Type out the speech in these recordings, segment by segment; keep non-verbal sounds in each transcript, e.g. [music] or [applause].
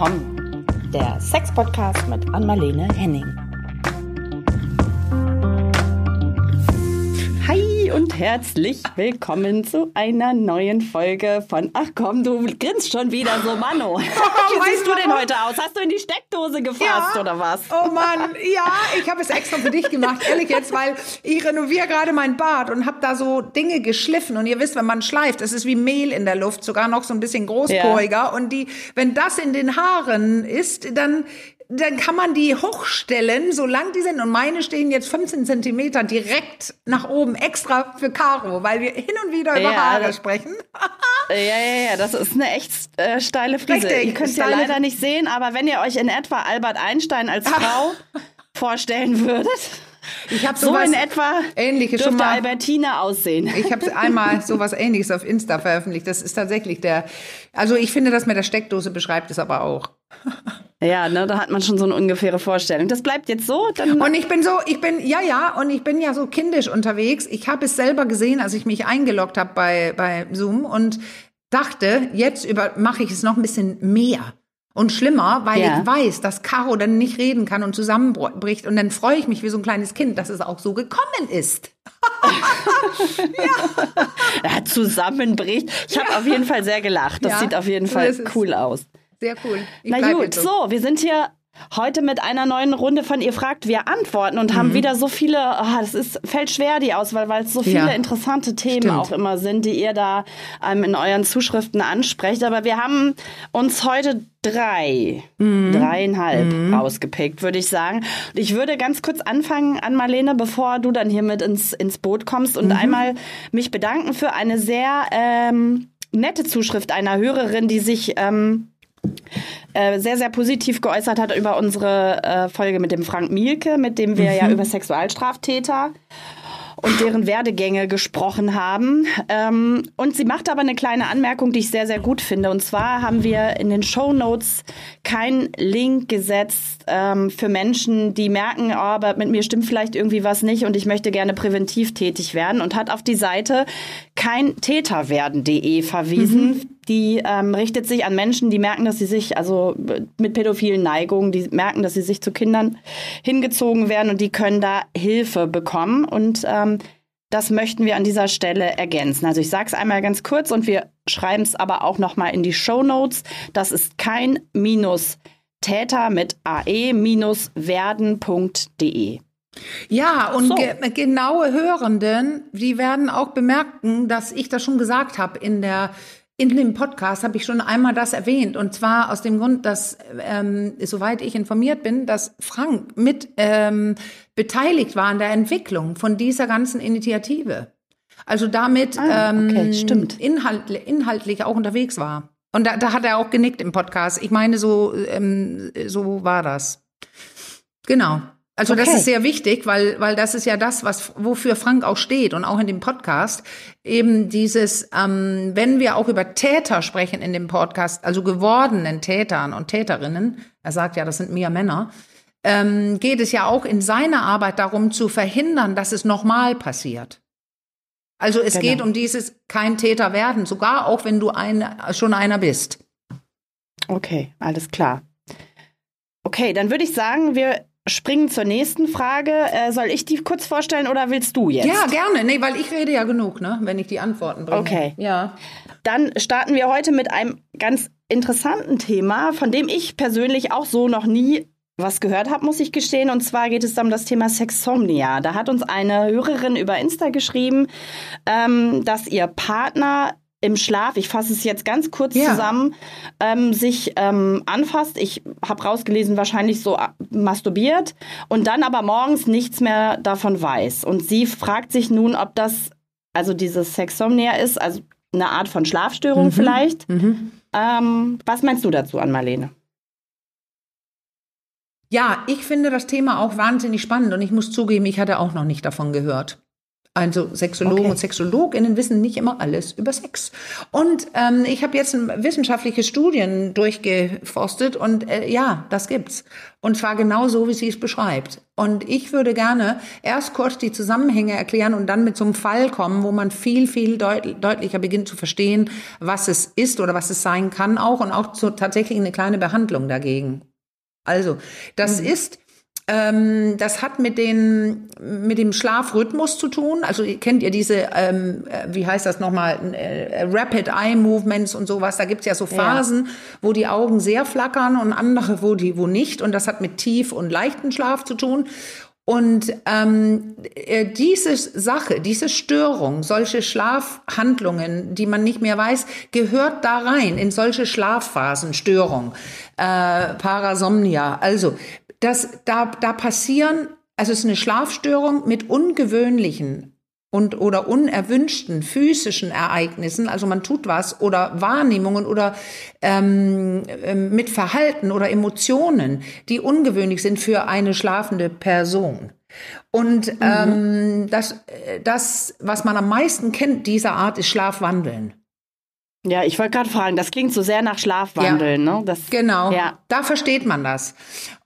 willkommen. Der Sex-Podcast mit Anmalene Henning. Und herzlich willkommen zu einer neuen Folge von Ach komm, du grinst schon wieder so, Mano. [laughs] Wie siehst du denn heute aus? Hast du in die Steckdose gefasst Ja. oder was? Oh Mann, ja, ich habe es extra für dich gemacht, ehrlich jetzt, weil ich renoviere gerade mein Bad und habe da so Dinge geschliffen und ihr wisst, wenn man schleift, es ist wie Mehl in der Luft, sogar noch so ein bisschen großporiger und die, wenn das in den Haaren ist, dann dann kann man die hochstellen, solange die sind. Und meine stehen jetzt 15 Zentimeter direkt nach oben, extra für Caro, weil wir hin und wieder über Ja, Haare das- sprechen. [laughs] Ja, ja, ja, das ist eine echt äh, steile Frise. Richtig, ihr könnt es ja leider nicht sehen, aber wenn ihr euch in etwa Albert Einstein als [laughs] Frau vorstellen würdet, Ich habe so in etwa Ähnliches schon mal. Albertine aussehen. Ich habe einmal sowas ähnliches auf Insta veröffentlicht. Das ist tatsächlich der. Also ich finde, das mit der Steckdose beschreibt es aber auch. Ja, ne, da hat man schon so eine ungefähre Vorstellung. Das bleibt jetzt so, dann Und ich bin so, ich bin, ja, ja, und ich bin ja so kindisch unterwegs. Ich habe es selber gesehen, als ich mich eingeloggt habe bei, bei Zoom und dachte, jetzt mache ich es noch ein bisschen mehr. Und schlimmer, weil Ja. ich weiß, dass Caro dann nicht reden kann und zusammenbricht. Und dann freue ich mich wie so ein kleines Kind, dass es auch so gekommen ist. [laughs] ja, zusammenbricht. Ich habe auf jeden Fall sehr gelacht. Das Ja, sieht auf jeden so Fall cool aus. Sehr cool. Ich Na gut, jetzt so. wir sind hier heute mit einer neuen Runde von ihr fragt, wir antworten und Mhm. haben wieder so viele, ah, das ist, fällt schwer die Auswahl, weil es so viele Ja. interessante Themen Stimmt. auch immer sind, die ihr da ähm, in euren Zuschriften ansprecht. Aber wir haben uns heute drei, Mhm. dreieinhalb rausgepickt, würde ich sagen. Und ich würde ganz kurz anfangen an Marlene, bevor du dann hier mit ins, ins Boot kommst Mhm. und einmal mich bedanken für eine sehr ähm, nette Zuschrift einer Hörerin, die sich ähm, äh, sehr, sehr positiv geäußert hat über unsere äh, Folge mit dem Frank Mielke, mit dem wir ja über Sexualstraftäter und deren Werdegänge gesprochen haben. Ähm, und sie macht aber eine kleine Anmerkung, die ich sehr, sehr gut finde. Und zwar haben wir in den Show Notes keinen Link gesetzt ähm, für Menschen, die merken, oh, aber mit mir stimmt vielleicht irgendwie was nicht und ich möchte gerne präventiv tätig werden und hat auf die Seite kein Täterwerden.de verwiesen. Die ähm, richtet sich an Menschen, die merken, dass sie sich, also mit pädophilen Neigungen, die merken, dass sie sich zu Kindern hingezogen werden und die können da Hilfe bekommen. Und ähm, das möchten wir an dieser Stelle ergänzen. Also ich sage es einmal ganz kurz und wir schreiben es aber auch nochmal in die Show Notes. Das ist kein Minus Täter mit ae-werden.de. Ja, und So. ge genaue Hörenden, die werden auch bemerken, dass ich das schon gesagt habe in der in dem Podcast habe ich schon einmal das erwähnt und zwar aus dem Grund, dass ähm, soweit ich informiert bin, dass Frank mit ähm, beteiligt war an der Entwicklung von dieser ganzen Initiative. Also damit Ah, okay, ähm. Inhalt, inhaltlich auch unterwegs war. Und da, da hat er auch genickt im Podcast. Ich meine, so ähm, so war das. Genau. Also das Okay. ist sehr wichtig, weil, weil das ist ja das, was, wofür Frank auch steht und auch in dem Podcast. Eben dieses, ähm, wenn wir auch über Täter sprechen in dem Podcast, also gewordenen Tätern und Täterinnen, er sagt ja, das sind mehr Männer, ähm, geht es ja auch in seiner Arbeit darum zu verhindern, dass es nochmal passiert. Also es Genau. geht um dieses kein Täter werden, sogar auch wenn du ein, schon einer bist. Okay, alles klar. Okay, dann würde ich sagen, wir springen zur nächsten Frage. Äh, soll ich die kurz vorstellen oder willst du jetzt? Ja, gerne. Nee, weil ich rede ja genug, ne, wenn ich die Antworten bringe. Okay. Ja. Dann starten wir heute mit einem ganz interessanten Thema, von dem ich persönlich auch so noch nie was gehört habe, muss ich gestehen. Und zwar geht es um das Thema Sexomnia. Da hat uns eine Hörerin über Insta geschrieben, ähm, dass ihr Partner im Schlaf, ich fasse es jetzt ganz kurz Ja. zusammen, ähm, sich ähm, anfasst. Ich habe rausgelesen, wahrscheinlich so äh, masturbiert und dann aber morgens nichts mehr davon weiß. Und sie fragt sich nun, ob das also dieses Sexomnia ist, also eine Art von Schlafstörung vielleicht. Mhm. Ähm, was meinst du dazu an Marlene? Ja, ich finde das Thema auch wahnsinnig spannend und ich muss zugeben, ich hatte auch noch nicht davon gehört. Also Sexologen okay. und Sexologinnen wissen nicht immer alles über Sex. Und ähm, ich habe jetzt wissenschaftliche Studien durchgeforstet und äh, ja, das gibt's. Und zwar genau so, wie sie es beschreibt. Und ich würde gerne erst kurz die Zusammenhänge erklären und dann mit so einem Fall kommen, wo man viel, viel deut deutlicher beginnt zu verstehen, was es ist oder was es sein kann auch und auch so tatsächlich eine kleine Behandlung dagegen. Also, das mhm. ist ähm, das hat mit, den, mit dem Schlafrhythmus zu tun. Also kennt ihr diese, ähm, äh, wie heißt das nochmal, äh, Rapid Eye Movements und sowas. Da gibt's ja so Phasen, ja. wo die Augen sehr flackern und andere, wo die, wo nicht. Und das hat mit tief und leichten Schlaf zu tun. Und ähm, äh, diese Sache, diese Störung, solche Schlafhandlungen, die man nicht mehr weiß, gehört da rein in solche Schlafphasen, Störung, äh, Parasomnia. Also das, da, da passieren, also es ist eine Schlafstörung mit ungewöhnlichen und oder unerwünschten physischen Ereignissen, also man tut was oder Wahrnehmungen oder ähm, ähm, mit Verhalten oder Emotionen, die ungewöhnlich sind für eine schlafende Person. Und mhm. ähm, das, das, was man am meisten kennt dieser Art, ist Schlafwandeln. Ja, ich wollte gerade fragen, das klingt so sehr nach Schlafwandeln, ja, ne? Das, genau, ja. da versteht man das.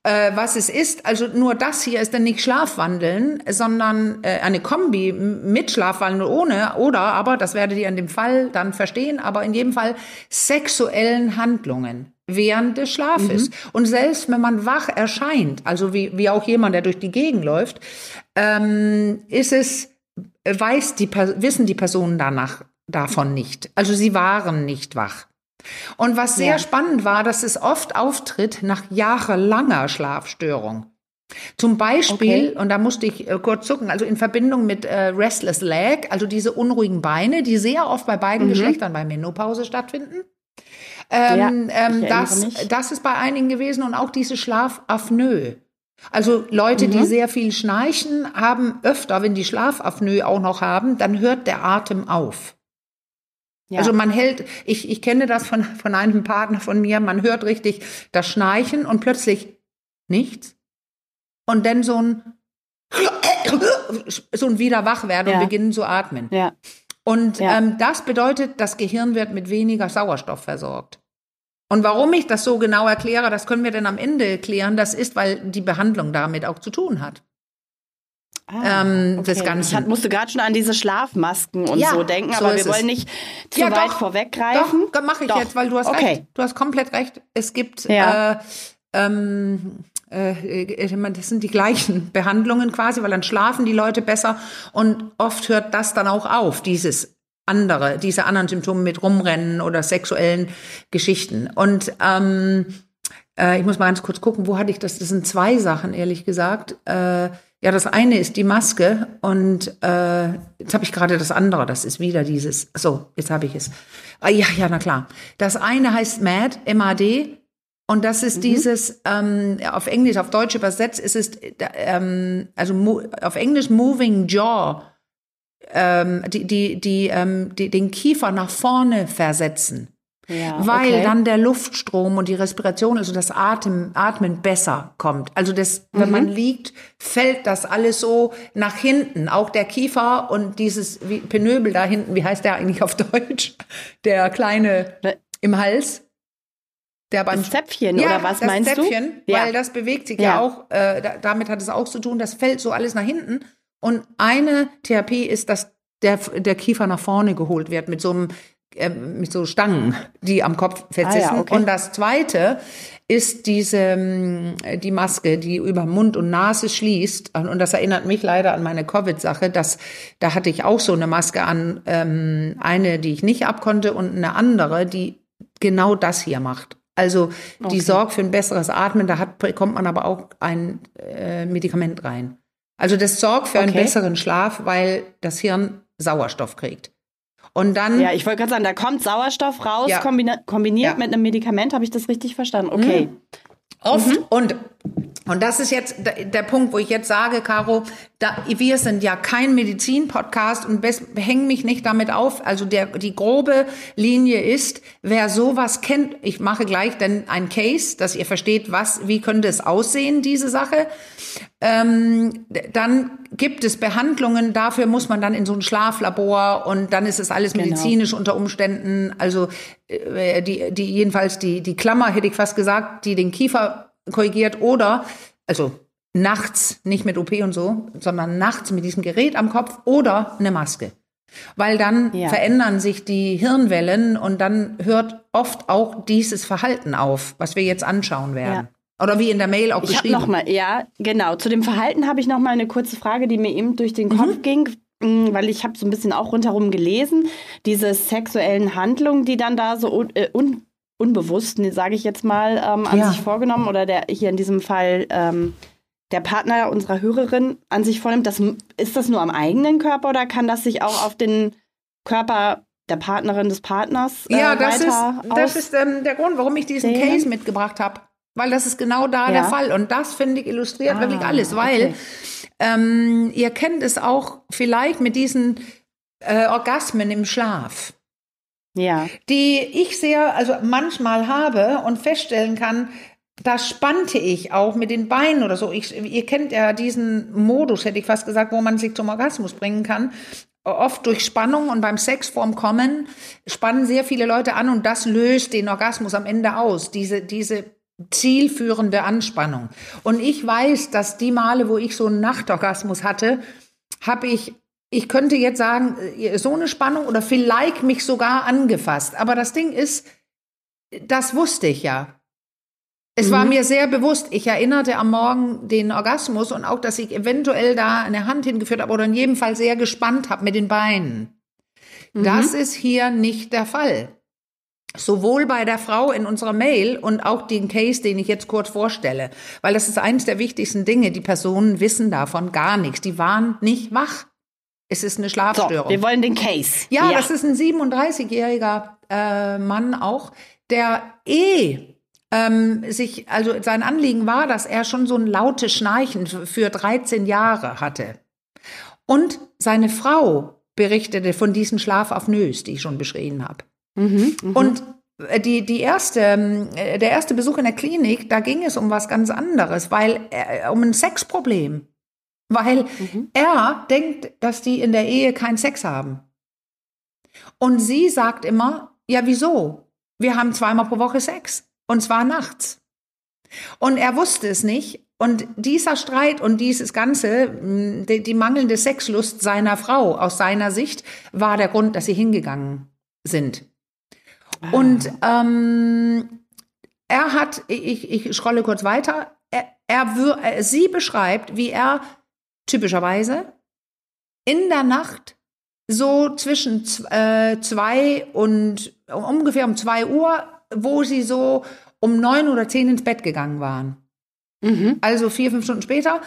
Äh, was es ist, also nur das hier ist dann nicht Schlafwandeln, sondern äh, eine Kombi mit Schlafwandeln ohne, oder aber, das werdet ihr in dem Fall dann verstehen, aber in jedem Fall sexuellen Handlungen während des Schlafes. Mhm. Und selbst wenn man wach erscheint, also wie, wie auch jemand, der durch die Gegend läuft, ähm, ist es, weiß die, wissen die Personen danach davon nicht. Also sie waren nicht wach. Und was sehr ja. spannend war, dass es oft auftritt nach jahrelanger Schlafstörung. Zum Beispiel, okay. und da musste ich äh, kurz zucken, also in Verbindung mit äh, Restless Leg, also diese unruhigen Beine, die sehr oft bei beiden mhm. Geschlechtern bei Menopause stattfinden. Ähm, ja, ähm, das, das ist bei einigen gewesen und auch diese Schlafapnoe. Also Leute, mhm. die sehr viel schnarchen, haben öfter, wenn die Schlafapnoe auch noch haben, dann hört der Atem auf. Ja. Also man hält, ich, ich kenne das von, von einem Partner von mir, man hört richtig das Schnarchen und plötzlich nichts. Und dann so ein, so ein wieder wach werden ja. und beginnen zu atmen. Ja. Und. Ähm, das bedeutet, das Gehirn wird mit weniger Sauerstoff versorgt. Und warum ich das so genau erkläre, das können wir dann am Ende klären. Das ist, weil die Behandlung damit auch zu tun hat. Ah, ähm, okay. das Ganze. Ich musste gerade schon an diese Schlafmasken und ja, so denken, so aber wir wollen nicht zu ja, weit doch, vorweggreifen. Doch, mache ich doch. jetzt, weil du hast okay. recht. Du hast komplett recht. Es gibt ja. äh, ähm, äh, das sind die gleichen [laughs] Behandlungen quasi, weil dann schlafen die Leute besser und oft hört das dann auch auf, dieses andere, diese anderen Symptome mit Rumrennen oder sexuellen Geschichten. Und ähm, äh, ich muss mal ganz kurz gucken, wo hatte ich das? Das sind zwei Sachen, ehrlich gesagt. Äh, ja, das eine ist die Maske und äh, jetzt habe ich gerade das andere, das ist wieder dieses, so, jetzt habe ich es. Ah, ja, ja, na klar. Das eine heißt MAD, M-A-D, und das ist mhm. dieses, ähm, auf Englisch, auf Deutsch übersetzt ist es, ähm, also auf Englisch Moving Jaw, ähm, die, die, die, ähm, die, den Kiefer nach vorne versetzen. Ja, weil okay. dann der Luftstrom und die Respiration, also das Atem, Atmen besser kommt. Also das, wenn mhm. man liegt, fällt das alles so nach hinten. Auch der Kiefer und dieses Penöbel da hinten, wie heißt der eigentlich auf Deutsch? Der kleine im Hals. Der beim das Zäpfchen ja, oder was das meinst Zäpfchen, du? Weil ja. das bewegt sich ja, ja auch, äh, da, damit hat es auch zu tun, das fällt so alles nach hinten. Und eine Therapie ist, dass der, der Kiefer nach vorne geholt wird mit so einem äh, mit so Stangen, die am Kopf festsitzen. Ah, ja, okay. Und das zweite ist diese, ähm, die Maske, die über Mund und Nase schließt. Und das erinnert mich leider an meine Covid-Sache. dass Da hatte ich auch so eine Maske an, ähm, eine, die ich nicht abkonnte und eine andere, die genau das hier macht. Also die okay. sorgt für ein besseres Atmen, da hat, bekommt man aber auch ein äh, Medikament rein. Also das sorgt für okay. einen besseren Schlaf, weil das Hirn Sauerstoff kriegt. Und dann. Ja, ich wollte gerade sagen, da kommt Sauerstoff raus, ja. kombiniert, ja. mit einem Medikament. Habe ich das richtig verstanden? Okay. Mhm. Oft. Mhm. Und Und das ist jetzt der Punkt, wo ich jetzt sage, Caro, da, wir sind ja kein Medizin-Podcast und hängen mich nicht damit auf. Also der, die grobe Linie ist, wer sowas kennt, ich mache gleich dann ein Case, dass ihr versteht, was, wie könnte es aussehen, diese Sache. Ähm, dann gibt es Behandlungen, dafür muss man dann in so ein Schlaflabor und dann ist es alles genau. medizinisch genau. unter Umständen, also äh, die, die jedenfalls die, die Klammer, hätte ich fast gesagt, die den Kiefer korrigiert oder, also nachts, nicht mit OP und so, sondern nachts mit diesem Gerät am Kopf oder eine Maske. Weil dann ja. verändern sich die Hirnwellen und dann hört oft auch dieses Verhalten auf, was wir jetzt anschauen werden. Ja. Oder wie in der Mail auch ich beschrieben. Noch mal, ja, genau. Zu dem Verhalten habe ich noch mal eine kurze Frage, die mir eben durch den Kopf mhm. ging, mm, weil ich habe so ein bisschen auch rundherum gelesen, diese sexuellen Handlungen, die dann da so un, äh, un unbewusst, sage ich jetzt mal, ähm, an ja. sich vorgenommen oder der hier in diesem Fall ähm, der Partner unserer Hörerin an sich vornimmt, das, ist das nur am eigenen Körper oder kann das sich auch auf den Körper der Partnerin des Partners äh, Ja, das ist, das ist ähm, der Grund, warum ich diesen sehen? Case mitgebracht habe. Weil das ist genau da ja. der Fall. Und das, finde ich, illustriert ah, wirklich alles. Weil okay. ähm, ihr kennt es auch vielleicht mit diesen äh, Orgasmen im Schlaf ja. die ich sehr, also manchmal habe und feststellen kann, da spannte ich auch mit den Beinen oder so. Ich, ihr kennt ja diesen Modus, hätte ich fast gesagt, wo man sich zum Orgasmus bringen kann. Oft durch Spannung und beim Sex vorm Kommen spannen sehr viele Leute an und das löst den Orgasmus am Ende aus. Diese, diese zielführende Anspannung. Und ich weiß, dass die Male, wo ich so einen Nachtorgasmus hatte, habe ich ich könnte jetzt sagen, äh, so eine Spannung oder vielleicht mich sogar angefasst. Aber das Ding ist, das wusste ich ja. Es mhm. war mir sehr bewusst. Ich erinnerte am Morgen den Orgasmus und auch, dass ich eventuell da eine Hand hingeführt habe oder in jedem Fall sehr gespannt habe mit den Beinen. Mhm. Das ist hier nicht der Fall. Sowohl bei der Frau in unserer Mail und auch den Case, den ich jetzt kurz vorstelle. Weil das ist eines der wichtigsten Dinge. Die Personen wissen davon gar nichts. Die waren nicht wach. Es ist eine Schlafstörung. So, wir wollen den Case. Ja, ja. das ist ein 37-jähriger äh, Mann auch, der eh ähm, sich, also sein Anliegen war, dass er schon so ein lautes Schnarchen für 13 Jahre hatte. Und seine Frau berichtete von diesen Schlafapnoes, die ich schon beschrieben habe. Mhm, mh. Und äh, die, die erste, äh, der erste Besuch in der Klinik, da ging es um was ganz anderes, weil äh, um ein Sexproblem. Weil mhm. er denkt, dass die in der Ehe keinen Sex haben. Und sie sagt immer, ja, wieso? Wir haben zweimal pro Woche Sex. Und zwar nachts. Und er wusste es nicht. Und dieser Streit und dieses Ganze, hm, die, die mangelnde Sexlust seiner Frau aus seiner Sicht, war der Grund, dass sie hingegangen sind. Ah. Und ähm, er hat, ich, ich scrolle kurz weiter, er, er, sie beschreibt, wie er typischerweise in der Nacht so zwischen äh, zwei und ungefähr um zwei Uhr, wo sie so um neun oder zehn ins Bett gegangen waren. Mhm. Also vier, fünf Stunden später.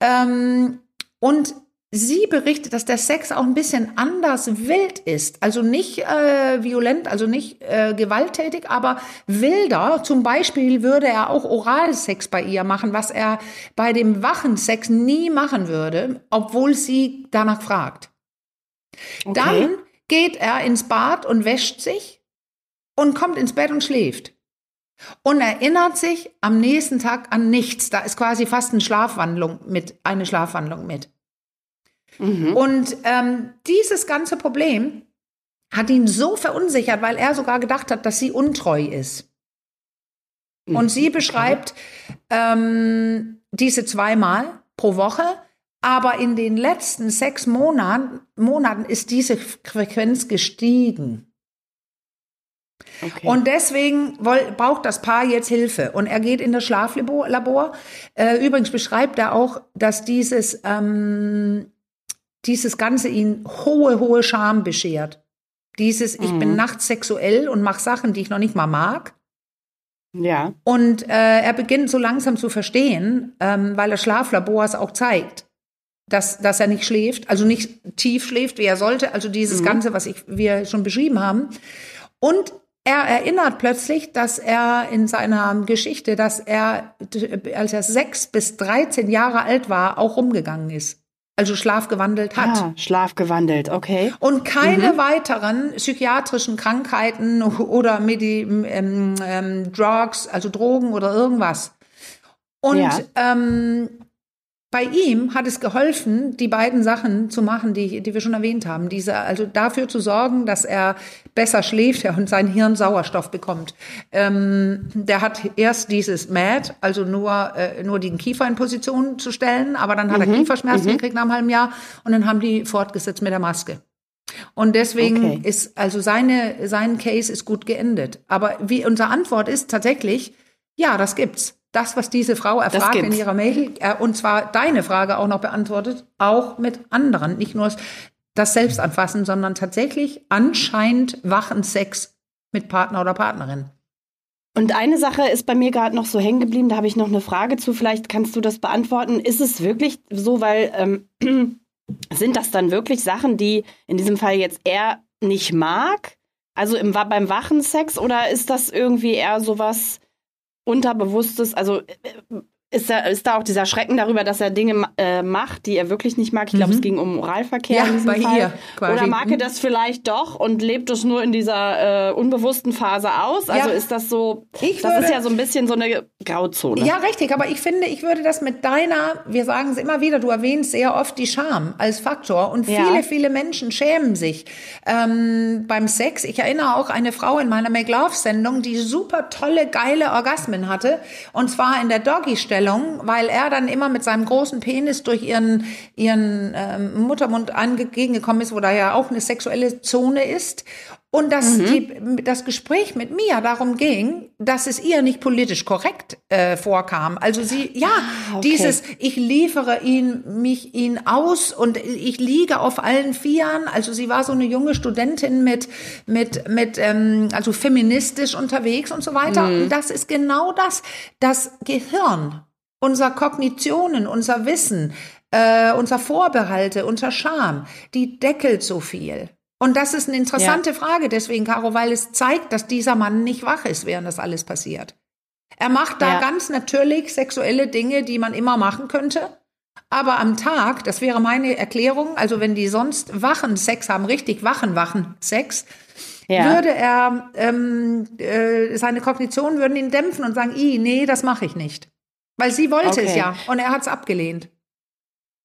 Ähm, und Sie berichtet, dass der Sex auch ein bisschen anders wild ist. Also nicht äh, violent, also nicht äh, gewalttätig, aber wilder. Zum Beispiel würde er auch Oralsex bei ihr machen, was er bei dem wachen Sex nie machen würde, obwohl sie danach fragt. Okay. Dann geht er ins Bad und wäscht sich und kommt ins Bett und schläft. Und erinnert sich am nächsten Tag an nichts. Da ist quasi fast eine Schlafwandlung mit, eine Schlafwandlung mit. Mhm. Und ähm, dieses ganze Problem hat ihn so verunsichert, weil er sogar gedacht hat, dass sie untreu ist. Mhm. Und sie beschreibt ähm, diese zweimal pro Woche, aber in den letzten sechs Monaten, Monaten ist diese Frequenz gestiegen. Okay. Und deswegen braucht das Paar jetzt Hilfe. Und er geht in das Schlaflabor. Äh, übrigens beschreibt er auch, dass dieses ähm, dieses Ganze ihn hohe, hohe Scham beschert. Dieses, mhm. ich bin mhm. nachts sexuell und mache Sachen, die ich noch nicht mal mag. Ja. Und äh, er beginnt so langsam zu verstehen, ähm, weil das Schlaflabor es auch zeigt, dass, dass er nicht schläft, also nicht tief schläft, wie er sollte, also dieses mhm. Ganze, was ich, wir schon beschrieben haben. Und er erinnert plötzlich, dass er in seiner Geschichte, dass er, als er sechs bis 13 Jahre alt war, auch rumgegangen ist. Also schlafgewandelt hat. Ah, schlafgewandelt, okay. Und keine mhm. weiteren psychiatrischen Krankheiten oder Medi ähm, ähm, Drugs, also Drogen oder irgendwas. Und ja. ähm, bei ihm hat es geholfen, die beiden Sachen zu machen, die, die wir schon erwähnt haben. Diese, also dafür zu sorgen, dass er besser schläft und sein Hirn Sauerstoff bekommt. Ähm, der hat erst dieses MAD, also nur, äh, nur den Kiefer in Position zu stellen, aber dann hat mhm. er Kieferschmerzen mhm. gekriegt nach einem halben Jahr und dann haben die fortgesetzt mit der Maske. Und deswegen okay. ist, also seine, sein Case ist gut geendet. Aber wie unsere Antwort ist tatsächlich, ja, das gibt's das, was diese Frau erfragt in ihrer Mail, äh, und zwar deine Frage auch noch beantwortet, auch mit anderen. Nicht nur das Selbstanfassen, sondern tatsächlich anscheinend wachen Sex mit Partner oder Partnerin. Und eine Sache ist bei mir gerade noch so hängen geblieben, da habe ich noch eine Frage zu, vielleicht kannst du das beantworten. Ist es wirklich so, weil ähm, [clears throat] sind das dann wirklich Sachen, die in diesem Fall jetzt er nicht mag? Also im, beim wachen Sex oder ist das irgendwie eher sowas, Unterbewusstes, also äh, ist da, ist da auch dieser Schrecken darüber, dass er Dinge äh, macht, die er wirklich nicht mag? Ich glaube, mhm. es ging um Oralverkehr. Ja, bei Fall. ihr quasi. Oder mag er mhm. das vielleicht doch und lebt es nur in dieser äh, unbewussten Phase aus? Also ja. ist das so, ich das würde, ist ja so ein bisschen so eine Grauzone. Ja, richtig, aber ich finde, ich würde das mit deiner, wir sagen es immer wieder, du erwähnst sehr oft die Scham als Faktor und viele, ja. viele Menschen schämen sich ähm, beim Sex. Ich erinnere auch eine Frau in meiner Make Love Sendung, die super tolle, geile Orgasmen hatte und zwar in der Doggy-Stelle Vorstellung, weil er dann immer mit seinem großen Penis durch ihren, ihren ähm, Muttermund angegengekommen ist, wo da ja auch eine sexuelle Zone ist. Und dass mhm. die, das Gespräch mit Mia darum ging, dass es ihr nicht politisch korrekt äh, vorkam. Also sie, ja, ah, okay. dieses, ich liefere ihn, mich ihn aus und ich liege auf allen Vieren. Also sie war so eine junge Studentin mit, mit, mit, ähm, also feministisch unterwegs und so weiter. Mhm. Und das ist genau das. Das Gehirn unser Kognitionen, unser Wissen, äh, unser Vorbehalte, unser Scham, die deckelt so viel. Und das ist eine interessante ja. Frage deswegen, Caro, weil es zeigt, dass dieser Mann nicht wach ist, während das alles passiert. Er macht da ja. ganz natürlich sexuelle Dinge, die man immer machen könnte. Aber am Tag, das wäre meine Erklärung, also wenn die sonst wachen Sex haben, richtig wachen, wachen Sex, ja. würde er, ähm, äh, seine Kognitionen würden ihn dämpfen und sagen, i, nee, das mache ich nicht. Weil sie wollte okay. es ja und er hat es abgelehnt.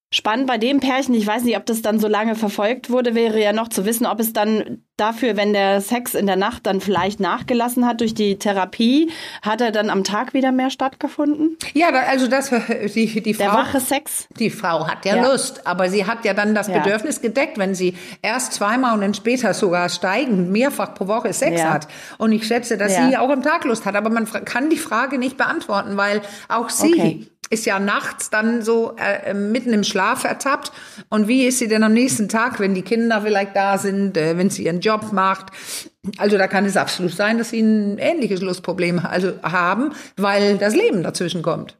Spannend bei dem Pärchen, ich weiß nicht, ob das dann so lange verfolgt wurde, wäre ja noch zu wissen, ob es dann dafür, wenn der Sex in der Nacht dann vielleicht nachgelassen hat durch die Therapie, hat er dann am Tag wieder mehr stattgefunden? Ja, also das [laughs] die, die Frau. Der wache Sex? Die Frau hat ja, ja. Lust, aber sie hat ja dann das ja. Bedürfnis gedeckt, wenn sie erst zweimal und dann später sogar steigend mehrfach pro Woche Sex ja. hat. Und ich schätze, dass sie auch am Tag Lust hat, aber man kann die Frage nicht beantworten, weil auch sie okay ist ja nachts dann so äh, mitten im Schlaf ertappt. Und wie ist sie denn am nächsten Tag, wenn die Kinder vielleicht da sind, äh, wenn sie ihren Job macht? Also da kann es absolut sein, dass sie ein ähnliches Lustproblem also haben, weil das Leben dazwischen kommt.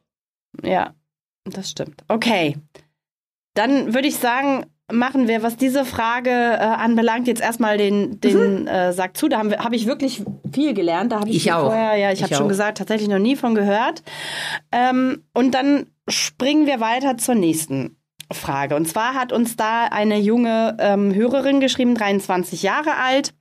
Ja, das stimmt. Okay. Dann würde ich sagen, machen wir, was diese Frage äh, anbelangt, jetzt erstmal den, den mhm. äh, Sack zu. Da habe hab ich wirklich viel gelernt. Da habe ich, ich auch. vorher, ja, ich, ich habe schon gesagt, tatsächlich noch nie von gehört. Ähm, und dann springen wir weiter zur nächsten Frage. Und zwar hat uns da eine junge ähm, Hörerin geschrieben, 23 Jahre alt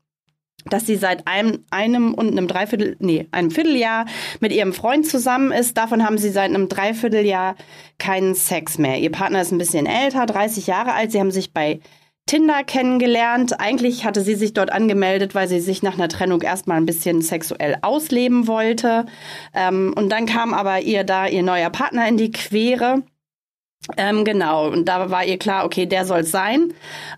dass sie seit einem, einem und einem Dreiviertel, nee, einem Vierteljahr mit ihrem Freund zusammen ist. Davon haben sie seit einem Dreivierteljahr keinen Sex mehr. Ihr Partner ist ein bisschen älter, 30 Jahre alt. Sie haben sich bei Tinder kennengelernt. Eigentlich hatte sie sich dort angemeldet, weil sie sich nach einer Trennung erstmal ein bisschen sexuell ausleben wollte. Ähm, und dann kam aber ihr da ihr neuer Partner in die Quere. Ähm, genau, und da war ihr klar, okay, der soll es sein.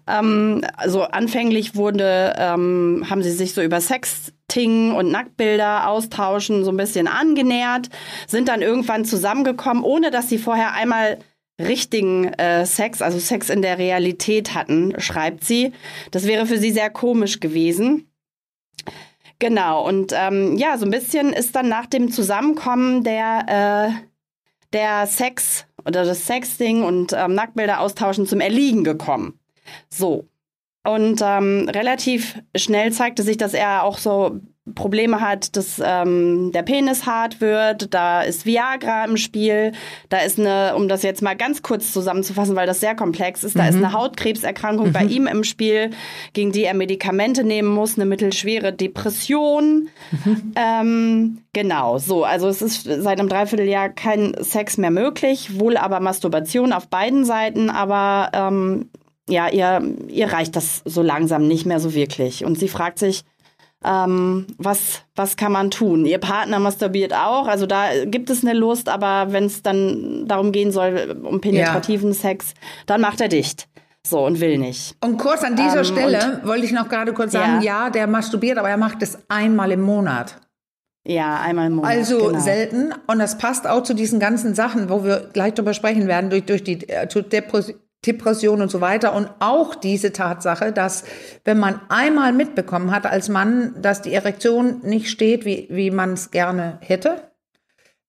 Ähm, also anfänglich wurde, ähm, haben sie sich so über Sexting und Nacktbilder austauschen, so ein bisschen angenähert, sind dann irgendwann zusammengekommen, ohne dass sie vorher einmal richtigen äh, Sex, also Sex in der Realität hatten, schreibt sie. Das wäre für sie sehr komisch gewesen. Genau, und ähm, ja, so ein bisschen ist dann nach dem Zusammenkommen der, äh, der Sex oder das Sexting und ähm, Nacktbilder austauschen zum Erliegen gekommen. So. Und ähm, relativ schnell zeigte sich, dass er auch so Probleme hat, dass ähm, der Penis hart wird, da ist Viagra im Spiel, da ist eine, um das jetzt mal ganz kurz zusammenzufassen, weil das sehr komplex ist, da mhm. ist eine Hautkrebserkrankung mhm. bei ihm im Spiel, gegen die er Medikamente nehmen muss, eine mittelschwere Depression. Mhm. Ähm, genau, so, also es ist seit einem Dreivierteljahr kein Sex mehr möglich, wohl aber Masturbation auf beiden Seiten, aber ähm, ja, ihr, ihr reicht das so langsam nicht mehr so wirklich. Und sie fragt sich, ähm, was, was kann man tun? Ihr Partner masturbiert auch, also da gibt es eine Lust, aber wenn es dann darum gehen soll, um penetrativen ja. Sex, dann macht er dicht. So und will nicht. Und kurz an dieser ähm, Stelle wollte ich noch gerade kurz sagen, ja. ja, der masturbiert, aber er macht es einmal im Monat. Ja, einmal im Monat. Also genau. selten. Und das passt auch zu diesen ganzen Sachen, wo wir gleich drüber sprechen werden, durch, durch die äh, Depression und so weiter. Und auch diese Tatsache, dass wenn man einmal mitbekommen hat als Mann, dass die Erektion nicht steht, wie, wie man es gerne hätte,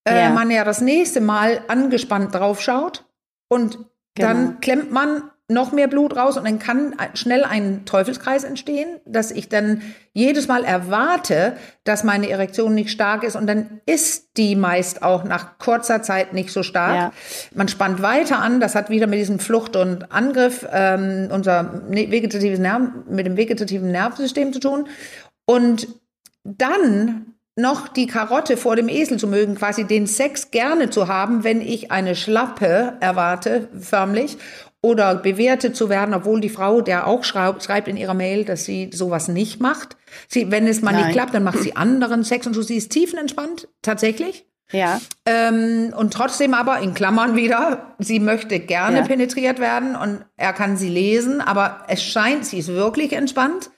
äh, ja. Äh, man ja das nächste Mal angespannt draufschaut und genau. dann klemmt man noch mehr Blut raus und dann kann schnell ein Teufelskreis entstehen, dass ich dann jedes Mal erwarte, dass meine Erektion nicht stark ist und dann ist die meist auch nach kurzer Zeit nicht so stark. Ja. Man spannt weiter an, das hat wieder mit diesem Flucht und Angriff ähm, unser ne-, vegetatives Nerv mit dem vegetativen Nervensystem zu tun und dann noch die Karotte vor dem Esel zu mögen, quasi den Sex gerne zu haben, wenn ich eine Schlappe erwarte, förmlich, oder bewertet zu werden, obwohl die Frau, der auch schreibt, schreibt in ihrer Mail, dass sie sowas nicht macht. Sie, wenn es mal Nein. nicht klappt, dann macht sie anderen Sex und so. Sie ist tiefenentspannt, tatsächlich. Ja. Ähm, und trotzdem aber in Klammern wieder, sie möchte gerne ja. penetriert werden und er kann sie lesen, aber es scheint, sie ist wirklich entspannt.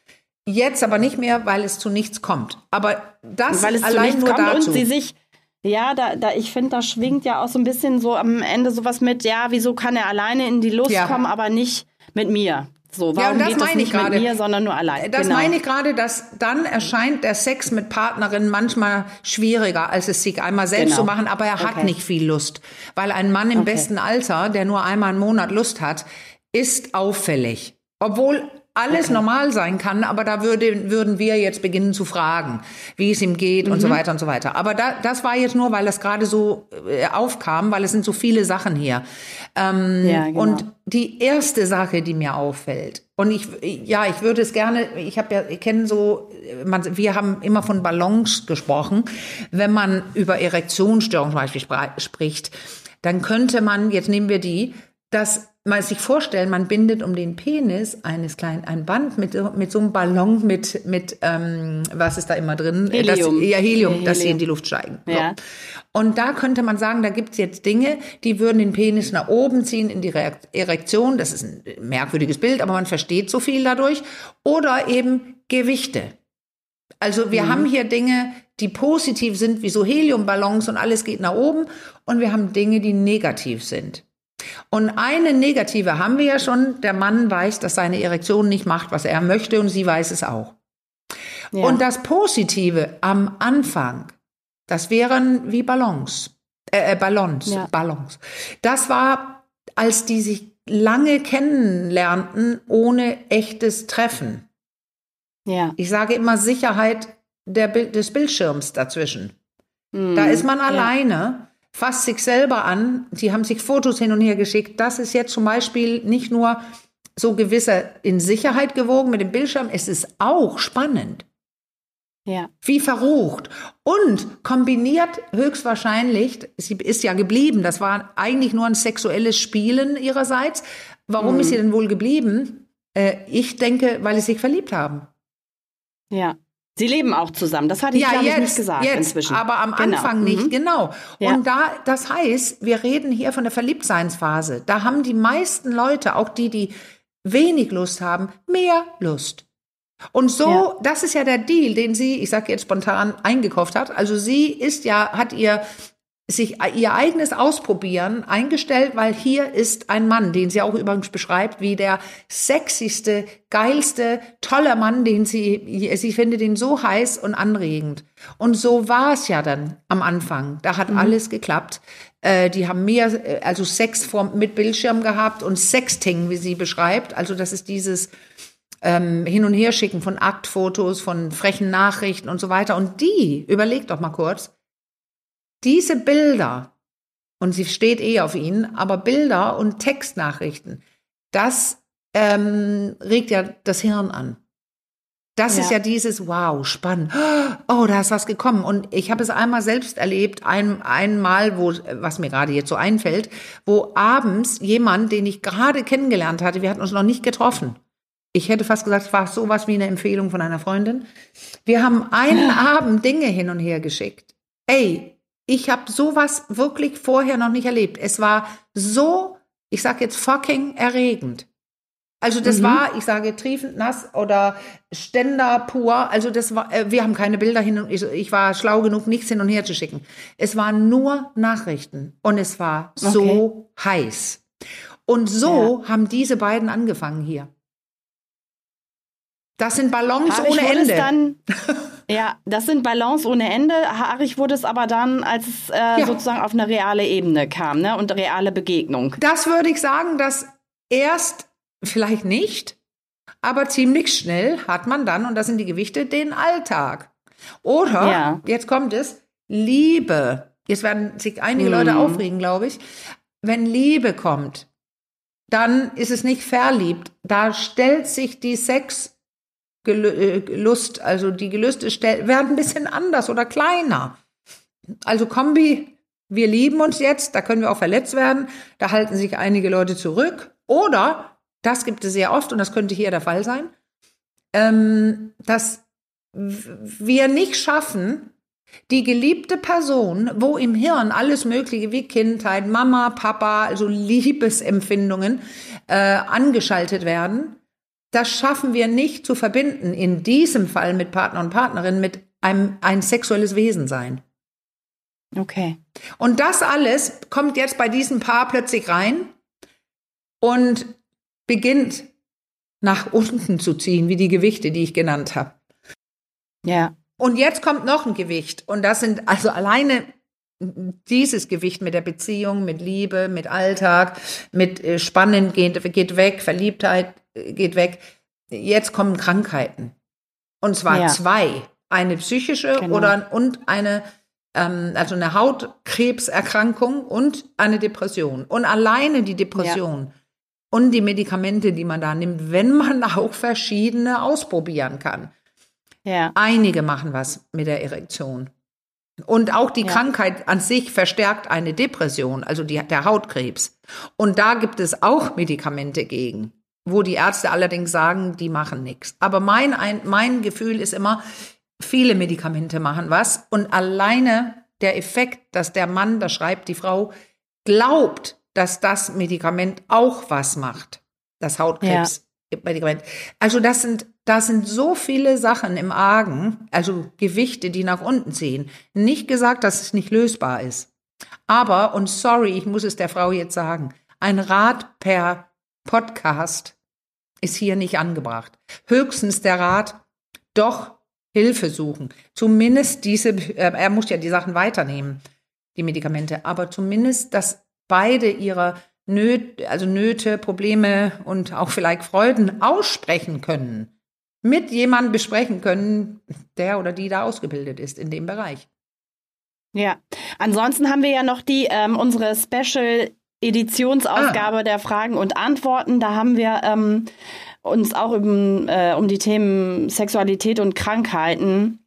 Jetzt aber nicht mehr, weil es zu nichts kommt. Aber das weil es allein nur dazu. Und sie sich ja, da, da, ich finde, da schwingt ja auch so ein bisschen so am Ende sowas mit, ja, wieso kann er alleine in die Lust ja. kommen, aber nicht mit mir? So, warum ja, das geht das nicht mit mir, sondern nur allein? Das genau. meine ich gerade, dass dann erscheint der Sex mit Partnerin manchmal schwieriger, als es sich einmal selbst genau. zu machen, aber er okay. hat nicht viel Lust. Weil ein Mann im okay. besten Alter, der nur einmal im Monat Lust hat, ist auffällig. Obwohl alles okay. normal sein kann, aber da würde, würden wir jetzt beginnen zu fragen, wie es ihm geht mhm. und so mhm. weiter und so weiter. Aber da, das war jetzt nur, weil das gerade so äh, aufkam, weil es sind so viele Sachen hier. Ähm, ja, genau. Und die erste Sache, die mir auffällt, und ich, ja, ich würde es gerne, ich habe ja, ich kenne so, man, wir haben immer von Ballons gesprochen. Wenn man über Erektionsstörungen zum Beispiel spricht, dann könnte man, jetzt nehmen wir die, dass man sich vorstellen, man bindet um den Penis eines kleinen ein Band mit, mit so einem Ballon mit mit ähm, was ist da immer drin? Helium. Das, ja, Helium, Helium, dass sie in die Luft steigen. Ja. Und da könnte man sagen, da gibt's jetzt Dinge, die würden den Penis nach oben ziehen in die Erektion. Das ist ein merkwürdiges Bild, aber man versteht so viel dadurch. Oder eben Gewichte. Also wir mhm. haben hier Dinge, die positiv sind, wie so Heliumballons und alles geht nach oben. Und wir haben Dinge, die negativ sind. Und eine negative haben wir ja schon. Der Mann weiß, dass seine Erektion nicht macht, was er möchte und sie weiß es auch. Ja. Und das Positive am Anfang, das wären wie Ballons. Äh, äh, Ballons, ja. Ballons. Das war, als die sich lange kennenlernten, ohne echtes Treffen. Ja. Ich sage immer Sicherheit der, des Bildschirms dazwischen. Mhm. Da ist man alleine fasst sich selber an. Sie haben sich Fotos hin und her geschickt. Das ist jetzt zum Beispiel nicht nur so gewisser in Sicherheit gewogen mit dem Bildschirm, es ist auch spannend. Ja. Wie verrucht. Und kombiniert höchstwahrscheinlich, sie ist ja geblieben, das war eigentlich nur ein sexuelles Spielen ihrerseits. Warum mhm. ist sie denn wohl geblieben? Äh, ich denke, weil sie sich verliebt haben. Ja. Sie leben auch zusammen. Das hatte ich, ja, jetzt, ich, nicht gesagt jetzt, inzwischen. Aber am genau. Anfang nicht, mhm. genau. Ja. Und da, das heißt, wir reden hier von der Verliebtseinsphase. Da haben die meisten Leute, auch die, die wenig Lust haben, mehr Lust. Und so, ja. das ist ja der Deal, den sie, ich sage jetzt spontan, eingekauft hat. Also sie ist ja, hat ihr sich ihr eigenes Ausprobieren eingestellt, weil hier ist ein Mann, den sie auch übrigens beschreibt, wie der sexyste, geilste, toller Mann, den sie, sie findet ihn so heiß und anregend. Und so war es ja dann am Anfang. Da hat mhm. alles geklappt. Äh, die haben mehr, äh, also Sex mit Bildschirm gehabt und Sexting, wie sie beschreibt. Also das ist dieses, ähm, hin und her schicken von Aktfotos, von frechen Nachrichten und so weiter. Und die, überlegt doch mal kurz, diese Bilder, und sie steht eh auf ihnen, aber Bilder und Textnachrichten, das ähm, regt ja das Hirn an. Das ja. ist ja dieses Wow, spannend. Oh, da ist was gekommen. Und ich habe es einmal selbst erlebt, ein, einmal, wo, was mir gerade jetzt so einfällt, wo abends jemand, den ich gerade kennengelernt hatte, wir hatten uns noch nicht getroffen. Ich hätte fast gesagt, es war sowas wie eine Empfehlung von einer Freundin. Wir haben einen [gasps] Abend Dinge hin und her geschickt. Ey, ich habe sowas wirklich vorher noch nicht erlebt. Es war so, ich sag jetzt fucking erregend. Also das mhm. war, ich sage triefend nass oder Ständer pur. Also das war, äh, wir haben keine Bilder hin und ich, ich, war schlau genug, nichts hin und her zu schicken. Es waren nur Nachrichten und es war okay. so heiß. Und so ja. haben diese beiden angefangen hier. Das sind Ballons Haarig ohne Ende. [laughs] Ja, das sind Ballons ohne Ende. Haarig wurde es aber dann, als es äh, ja. sozusagen auf eine reale Ebene kam ne? und reale Begegnung. Das würde ich sagen, dass erst vielleicht nicht, aber ziemlich schnell hat man dann, und das sind die Gewichte, den Alltag. Oder, ja. jetzt kommt es, Liebe. Jetzt werden sich einige mhm. Leute aufregen, glaube ich. Wenn Liebe kommt, dann ist es nicht verliebt. Da stellt sich die Sexlust, äh, also die Gelüste werden ein bisschen anders oder kleiner. Also Kombi, wir lieben uns jetzt, da können wir auch verletzt werden, da halten sich einige Leute zurück. Oder das gibt es sehr oft und das könnte hier der Fall sein, ähm, dass wir nicht schaffen, die geliebte Person, wo im Hirn alles Mögliche wie Kindheit, Mama, Papa, also Liebesempfindungen äh, angeschaltet werden, das schaffen wir nicht zu verbinden, in diesem Fall mit Partner und Partnerin, mit einem ein sexuelles Wesen sein. Okay. Und das alles kommt jetzt bei diesem Paar plötzlich rein und beginnt nach unten zu ziehen, wie die Gewichte, die ich genannt habe. Ja. Und jetzt kommt noch ein Gewicht. Und das sind also alleine dieses Gewicht mit der Beziehung, mit Liebe, mit Alltag, mit äh, Spannend geht, geht weg, Verliebtheit äh, geht weg. Jetzt kommen Krankheiten. Und zwar ja. zwei. Eine psychische genau. oder und eine ähm, also eine Hautkrebserkrankung und eine Depression. Und alleine die Depression ja und die Medikamente, die man da nimmt, wenn man [laughs] auch verschiedene ausprobieren kann. Ja. Einige machen was mit der Erektion. Und auch die ja. Krankheit an sich verstärkt eine Depression, also die, der Hautkrebs. Und da gibt es auch Medikamente gegen, wo die Ärzte allerdings sagen, die machen nichts. Aber mein, ein, mein Gefühl ist immer, viele Medikamente machen was. Und alleine der Effekt, dass der Mann, da schreibt die Frau, glaubt, dass das Medikament auch was macht. Das Hautkrebsmedikament. Ja. Also das sind, das sind so viele Sachen im Argen, also Gewichte, die nach unten ziehen. Nicht gesagt, dass es nicht lösbar ist. Aber, und sorry, ich muss es der Frau jetzt sagen, ein Rat per Podcast ist hier nicht angebracht. Höchstens der Rat, doch Hilfe suchen. Zumindest diese, äh, er muss ja die Sachen weiternehmen, die Medikamente, aber zumindest das beide ihre Nöte, also Nöte, Probleme und auch vielleicht Freuden aussprechen können, mit jemandem besprechen können, der oder die da ausgebildet ist in dem Bereich. Ja, ansonsten haben wir ja noch die ähm, unsere Special Editionsausgabe ah. der Fragen und Antworten. Da haben wir ähm, uns auch um, äh, um die Themen Sexualität und Krankheiten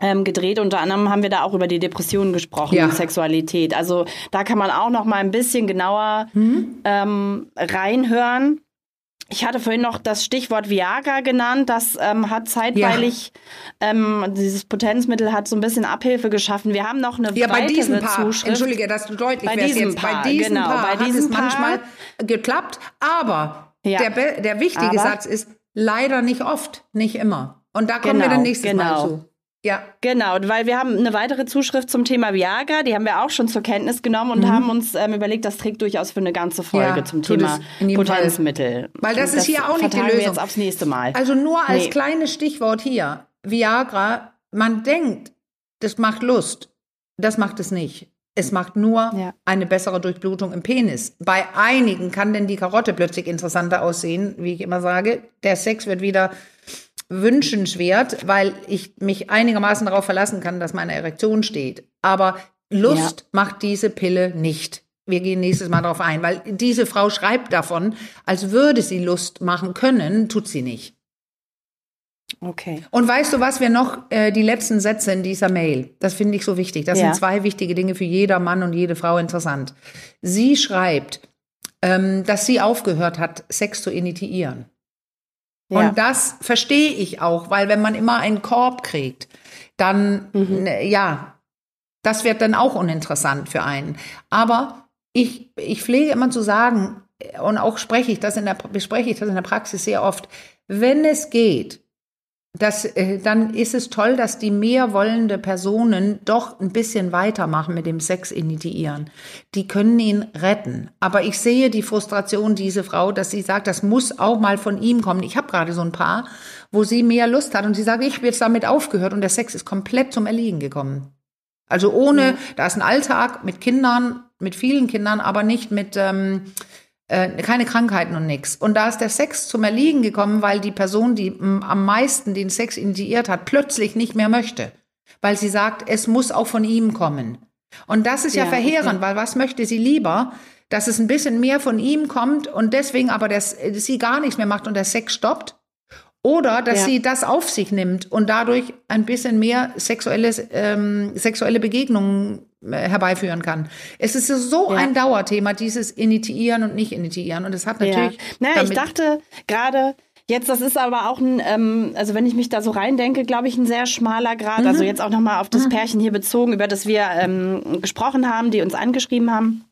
ähm, gedreht. Unter anderem haben wir da auch über die Depressionen gesprochen ja. und Sexualität. Also da kann man auch noch mal ein bisschen genauer mhm. ähm, reinhören. Ich hatte vorhin noch das Stichwort Viagra genannt. Das ähm, hat zeitweilig, ja. ähm, dieses Potenzmittel hat so ein bisschen Abhilfe geschaffen. Wir haben noch eine ja, weitere bei diesem Paar. Zuschrift. Entschuldige, dass du deutlich bei diesem jetzt. Paar, bei diesem genau, Paar bei diesem hat es Paar. manchmal geklappt, aber ja. der, der wichtige aber, Satz ist leider nicht oft, nicht immer. Und da kommen genau, wir dann nächstes genau. Mal zu. Ja. Genau, weil wir haben eine weitere Zuschrift zum Thema Viagra, die haben wir auch schon zur Kenntnis genommen und mhm. haben uns ähm, überlegt, das trägt durchaus für eine ganze Folge ja, zum Thema Potenzmittel. Weil das, das ist hier auch nicht die Lösung. Wir jetzt aufs nächste Mal. Also nur als nee. kleines Stichwort hier, Viagra, man denkt, das macht Lust. Das macht es nicht. Es macht nur ja. eine bessere Durchblutung im Penis. Bei einigen kann denn die Karotte plötzlich interessanter aussehen, wie ich immer sage. Der Sex wird wieder wünschenswert, weil ich mich einigermaßen darauf verlassen kann, dass meine Erektion steht. Aber Lust ja. macht diese Pille nicht. Wir gehen nächstes Mal darauf ein, weil diese Frau schreibt davon, als würde sie Lust machen können, tut sie nicht. Okay. Und weißt du, was wir noch, äh, die letzten Sätze in dieser Mail, das finde ich so wichtig. Das ja. sind zwei wichtige Dinge für jeder Mann und jede Frau interessant. Sie schreibt, ähm, dass sie aufgehört hat, Sex zu initiieren. Ja. Und das verstehe ich auch, weil wenn man immer einen Korb kriegt, dann, mhm. ja, das wird dann auch uninteressant für einen. Aber ich, ich pflege immer zu sagen, und auch spreche ich das in der, bespreche ich das in der Praxis sehr oft, wenn es geht, das, äh, dann ist es toll, dass die mehr wollende Personen doch ein bisschen weitermachen mit dem Sex initiieren. Die können ihn retten. Aber ich sehe die Frustration dieser Frau, dass sie sagt, das muss auch mal von ihm kommen. Ich habe gerade so ein paar, wo sie mehr Lust hat und sie sagt, ich habe jetzt damit aufgehört und der Sex ist komplett zum Erliegen gekommen. Also ohne, mhm. da ist ein Alltag mit Kindern, mit vielen Kindern, aber nicht mit ähm, äh, keine Krankheiten und nichts. Und da ist der Sex zum Erliegen gekommen, weil die Person, die am meisten den Sex initiiert hat, plötzlich nicht mehr möchte. Weil sie sagt, es muss auch von ihm kommen. Und das ist ja, ja verheerend, okay. weil was möchte sie lieber? Dass es ein bisschen mehr von ihm kommt und deswegen aber der, sie gar nichts mehr macht und der Sex stoppt oder dass ja. sie das auf sich nimmt und dadurch ein bisschen mehr sexuelles, ähm, sexuelle Begegnungen äh, herbeiführen kann. Es ist so ja. ein Dauerthema, dieses Initiieren und nicht Initiieren. Und es hat natürlich. Ja. Naja, ich dachte gerade, Jetzt, das ist aber auch ein, ähm, also wenn ich mich da so reindenke, glaube ich, ein sehr schmaler Grad. Mhm. Also jetzt auch nochmal auf das mhm. Pärchen hier bezogen, über das wir ähm, gesprochen haben, die uns angeschrieben haben.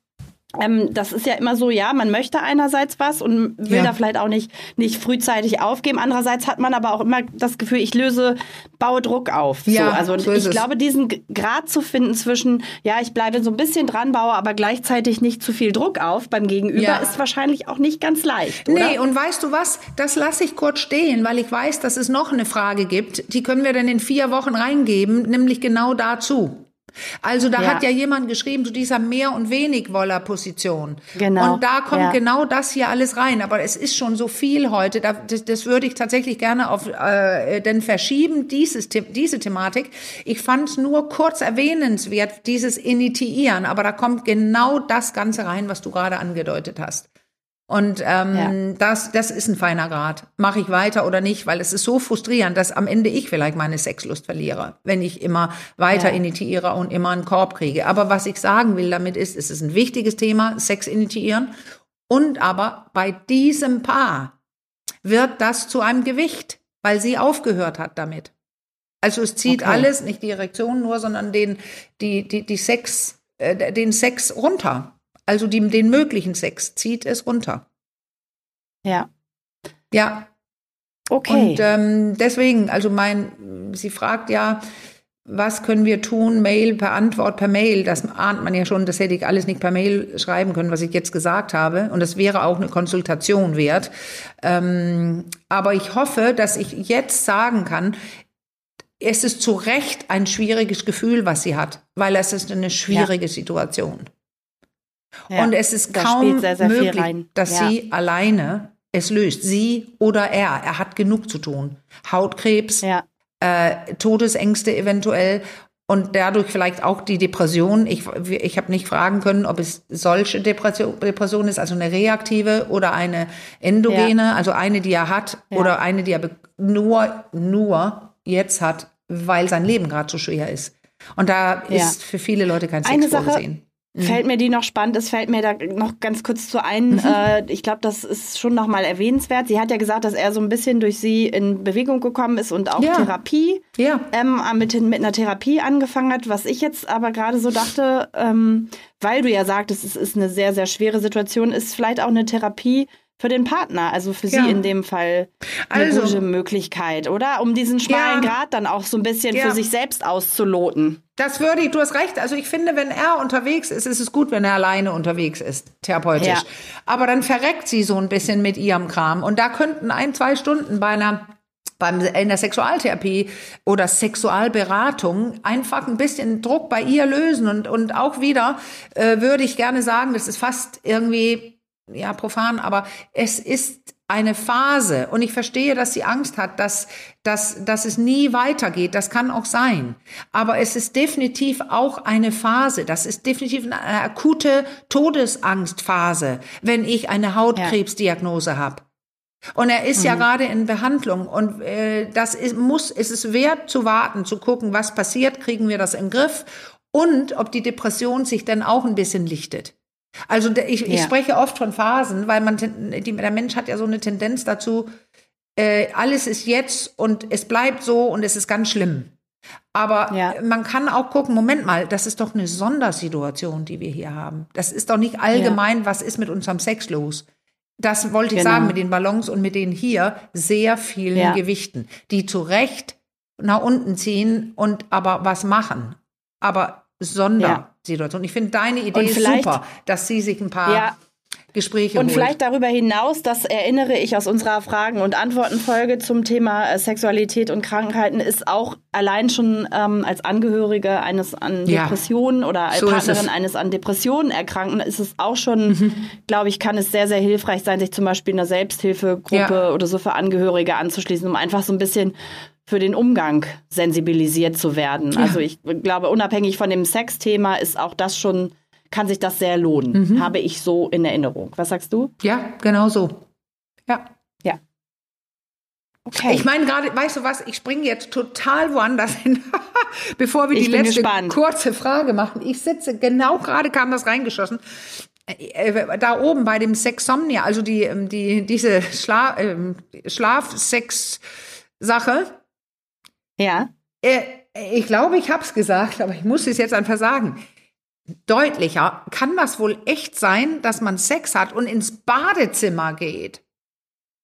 Ähm, das ist ja immer so, ja, man möchte einerseits was und will ja. da vielleicht auch nicht, nicht frühzeitig aufgeben. Andererseits hat man aber auch immer das Gefühl, ich löse, baue Druck auf. Ja, so, also so ich glaube, diesen Grad zu finden zwischen, ja, ich bleibe so ein bisschen dran, baue aber gleichzeitig nicht zu viel Druck auf beim Gegenüber, ja. ist wahrscheinlich auch nicht ganz leicht. Oder? Nee, und weißt du was? Das lasse ich kurz stehen, weil ich weiß, dass es noch eine Frage gibt. Die können wir dann in vier Wochen reingeben, nämlich genau dazu. Also da ja. hat ja jemand geschrieben zu dieser Mehr- und Wenig-Woller-Position. Genau. Und da kommt ja. genau das hier alles rein. Aber es ist schon so viel heute. das, das würde ich tatsächlich gerne auf äh, denn verschieben, dieses, diese Thematik. Ich fand es nur kurz erwähnenswert, dieses Initiieren. Aber da kommt genau das Ganze rein, was du gerade angedeutet hast. Und ähm, ja. das, das ist ein feiner Grad. Mache ich weiter oder nicht? Weil es ist so frustrierend, dass am Ende ich vielleicht meine Sexlust verliere, wenn ich immer weiter ja. initiiere und immer einen Korb kriege. Aber was ich sagen will damit ist, es ist ein wichtiges Thema, Sex initiieren. Und aber bei diesem Paar wird das zu einem Gewicht, weil sie aufgehört hat damit. Also es zieht okay. alles, nicht die Erektion nur, sondern den, die, die, die Sex, äh, den Sex runter. Also die, den möglichen Sex zieht es runter. Ja. Ja. Okay. Und ähm, deswegen, also mein, sie fragt ja, was können wir tun? Mail per Antwort per Mail. Das ahnt man ja schon, das hätte ich alles nicht per Mail schreiben können, was ich jetzt gesagt habe. Und das wäre auch eine Konsultation wert. Ähm, aber ich hoffe, dass ich jetzt sagen kann, es ist zu Recht ein schwieriges Gefühl, was sie hat, weil es ist eine schwierige ja. Situation. Ja, und es ist kaum sehr, sehr möglich, dass ja. sie alleine es löst. Sie oder er. Er hat genug zu tun. Hautkrebs, ja. äh, Todesängste eventuell und dadurch vielleicht auch die Depression. Ich, ich habe nicht fragen können, ob es solche Depression, Depression ist, also eine reaktive oder eine endogene, ja. also eine, die er hat ja. oder eine, die er nur, nur jetzt hat, weil sein Leben gerade so schwer ist. Und da ist für viele Leute kein Sex eine vorgesehen. Mhm. Fällt mir die noch spannend ist, fällt mir da noch ganz kurz zu ein. Mhm. Äh, ich glaube, das ist schon nochmal erwähnenswert. Sie hat ja gesagt, dass er so ein bisschen durch sie in Bewegung gekommen ist und auch ja. Therapie, ja. Ähm, mit, mit einer Therapie angefangen hat. Was ich jetzt aber gerade so dachte, ähm, weil du ja sagtest, es ist eine sehr, sehr schwere Situation, ist vielleicht auch eine Therapie für den Partner, also für ja. sie in dem Fall eine also, gute Möglichkeit, oder? Um diesen schmalen ja. Grad dann auch so ein bisschen ja. für sich selbst auszuloten. Das würde ich, du hast recht. Also ich finde, wenn er unterwegs ist, ist es gut, wenn er alleine unterwegs ist, therapeutisch. Aber dann verreckt sie so ein bisschen mit ihrem Kram. Und da könnten ein, zwei Stunden bei einer beim, in der Sexualtherapie oder Sexualberatung einfach ein bisschen Druck bei ihr lösen und, und auch wieder äh, würde ich gerne sagen, das ist fast irgendwie, ja, profan, aber es ist eine Phase und ich verstehe, dass sie Angst hat, dass, dass, dass es nie weitergeht. Das kann auch sein. Aber es ist definitiv auch eine Phase. Das ist definitiv eine akute Todesangstphase, wenn ich eine Hautkrebsdiagnose ja. habe. Und er ist mhm. ja gerade in Behandlung und äh, das ist, muss, ist es wert zu warten, zu gucken, was passiert, kriegen wir das im Griff und ob die Depression sich dann auch ein bisschen lichtet. Also ich, ja. ich spreche oft von Phasen, weil man die, der Mensch hat ja so eine Tendenz dazu, äh, alles ist jetzt und es bleibt so und es ist ganz schlimm. Aber ja. man kann auch gucken, Moment mal, das ist doch eine Sondersituation, die wir hier haben. Das ist doch nicht allgemein, ja. was ist mit unserem Sex los. Das wollte ich genau. sagen mit den Ballons und mit den hier sehr vielen ja. Gewichten, die zu Recht nach unten ziehen und aber was machen. Aber Sondersituation. Ich finde deine Idee ist super, dass sie sich ein paar ja. Gespräche Und holt. vielleicht darüber hinaus, das erinnere ich aus unserer Fragen- und Antwortenfolge zum Thema äh, Sexualität und Krankheiten, ist auch allein schon ähm, als Angehörige eines an Depressionen ja, oder als so Partnerin eines an Depressionen Erkrankten, ist es auch schon, mhm. glaube ich, kann es sehr, sehr hilfreich sein, sich zum Beispiel in einer Selbsthilfegruppe ja. oder so für Angehörige anzuschließen, um einfach so ein bisschen für den Umgang sensibilisiert zu werden. Ja. Also ich glaube, unabhängig von dem Sexthema ist auch das schon kann sich das sehr lohnen, mhm. habe ich so in Erinnerung. Was sagst du? Ja, genau so. Ja. Ja. Okay. Ich meine gerade, weißt du was, ich springe jetzt total woanders hin, [laughs] bevor wir ich die letzte gespannt. kurze Frage machen. Ich sitze, genau gerade kam das reingeschossen, äh, da oben bei dem Sexomnia, also die, ähm, die, diese Schla ähm, Schlaf-Sex-Sache. Ja. Äh, ich glaube, ich habe es gesagt, aber ich muss es jetzt einfach sagen deutlicher, kann das wohl echt sein, dass man Sex hat und ins Badezimmer geht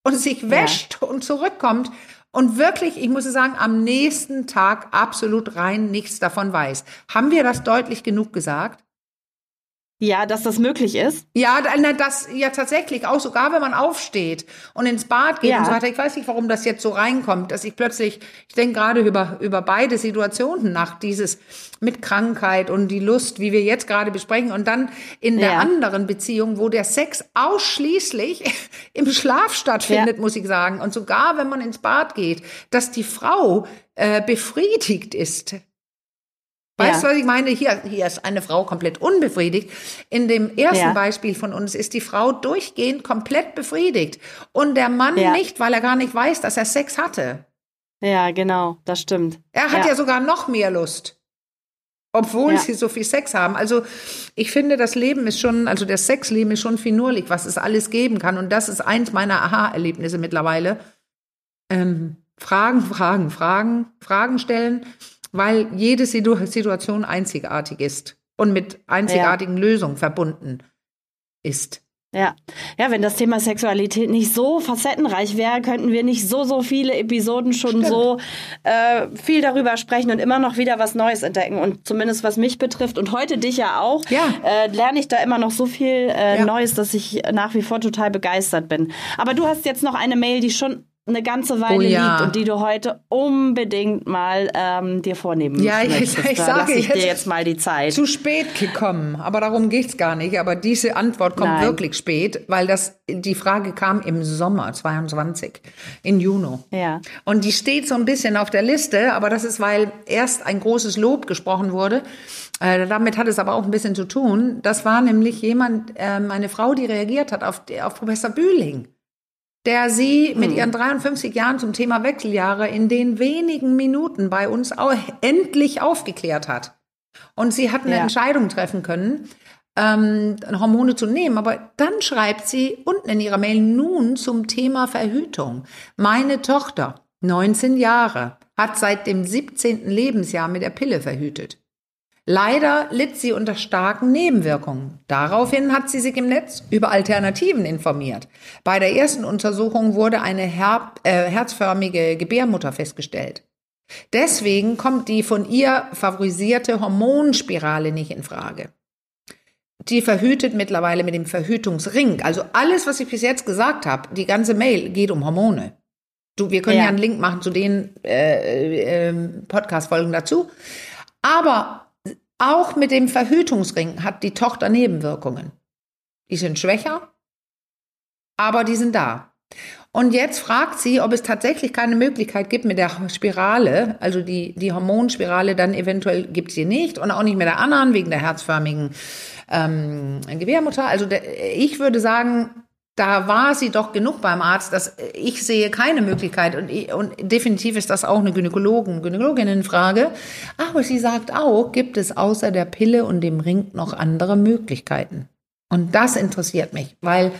und sich wäscht ja. und zurückkommt und wirklich, ich muss sagen, am nächsten Tag absolut rein nichts davon weiß. Haben wir das deutlich genug gesagt? Ja, dass das möglich ist. Ja, das ja tatsächlich auch sogar, wenn man aufsteht und ins Bad geht ja. und so weiter. Ich weiß nicht, warum das jetzt so reinkommt, dass ich plötzlich, ich denke gerade über über beide Situationen nach, dieses mit Krankheit und die Lust, wie wir jetzt gerade besprechen, und dann in der ja. anderen Beziehung, wo der Sex ausschließlich [laughs] im Schlaf stattfindet, ja. muss ich sagen, und sogar wenn man ins Bad geht, dass die Frau äh, befriedigt ist Weißt du, ja. was ich meine? Hier, hier ist eine Frau komplett unbefriedigt. In dem ersten ja. Beispiel von uns ist die Frau durchgehend komplett befriedigt. Und der Mann ja. nicht, weil er gar nicht weiß, dass er Sex hatte. Ja, genau, das stimmt. Er hat ja, sogar noch mehr Lust. Obwohl sie so viel Sex haben. Also ich finde, das Leben ist schon, also das Sexleben ist schon finurlig, was es alles geben kann. Und das ist eins meiner Aha-Erlebnisse mittlerweile. Ähm, Fragen, Fragen, Fragen, Fragen stellen weil jede Situation einzigartig ist und mit einzigartigen ja. Lösungen verbunden ist. Ja. ja, wenn das Thema Sexualität nicht so facettenreich wäre, könnten wir nicht so, so viele Episoden schon Stimmt. so äh, viel darüber sprechen und immer noch wieder was Neues entdecken. Und zumindest was mich betrifft und heute dich ja auch, ja. Äh, lerne ich da immer noch so viel äh, ja. Neues, dass ich nach wie vor total begeistert bin. Aber du hast jetzt noch eine Mail, die schon eine ganze Weile oh, ja. liegt und die du heute unbedingt mal ähm, dir vornehmen ja, ich, möchtest. Ich, sage ich dir jetzt mal die Zeit. Zu spät gekommen, aber darum geht's gar nicht. Aber diese Antwort kommt Nein. wirklich spät, weil das die Frage kam im Sommer 22 in Juni. Ja. Und die steht so ein bisschen auf der Liste, aber das ist, weil erst ein großes Lob gesprochen wurde. Äh, damit hat es aber auch ein bisschen zu tun. Das war nämlich jemand, ähm, eine Frau, die reagiert hat auf, auf Professor Bühling der sie mit hm. ihren 53 Jahren zum Thema Wechseljahre in den wenigen Minuten bei uns auch endlich aufgeklärt hat. Und sie hat eine ja. Entscheidung treffen können, ähm, Hormone zu nehmen. Aber dann schreibt sie unten in ihrer Mail nun zum Thema Verhütung. Meine Tochter, 19 Jahre, hat seit dem 17. Lebensjahr mit der Pille verhütet. Leider litt sie unter starken Nebenwirkungen. Daraufhin hat sie sich im Netz über Alternativen informiert. Bei der ersten Untersuchung wurde eine her äh, herzförmige Gebärmutter festgestellt. Deswegen kommt die von ihr favorisierte Hormonspirale nicht in Frage. Die verhütet mittlerweile mit dem Verhütungsring. Also alles, was ich bis jetzt gesagt habe, die ganze Mail geht um Hormone. Du, wir können ja, ja einen Link machen zu den äh, äh, Podcast-Folgen dazu. Aber auch mit dem Verhütungsring hat die Tochter Nebenwirkungen. Die sind schwächer, aber die sind da. Und jetzt fragt sie, ob es tatsächlich keine Möglichkeit gibt mit der Spirale, also die, die Hormonspirale, dann eventuell gibt es sie nicht und auch nicht mit der anderen wegen der herzförmigen ähm, Gebärmutter. Also der, ich würde sagen, da war sie doch genug beim Arzt, dass ich sehe keine Möglichkeit und, und definitiv ist das auch eine Gynäkologen, Gynäkologinnenfrage. Aber sie sagt auch, gibt es außer der Pille und dem Ring noch andere Möglichkeiten? Und das interessiert mich, weil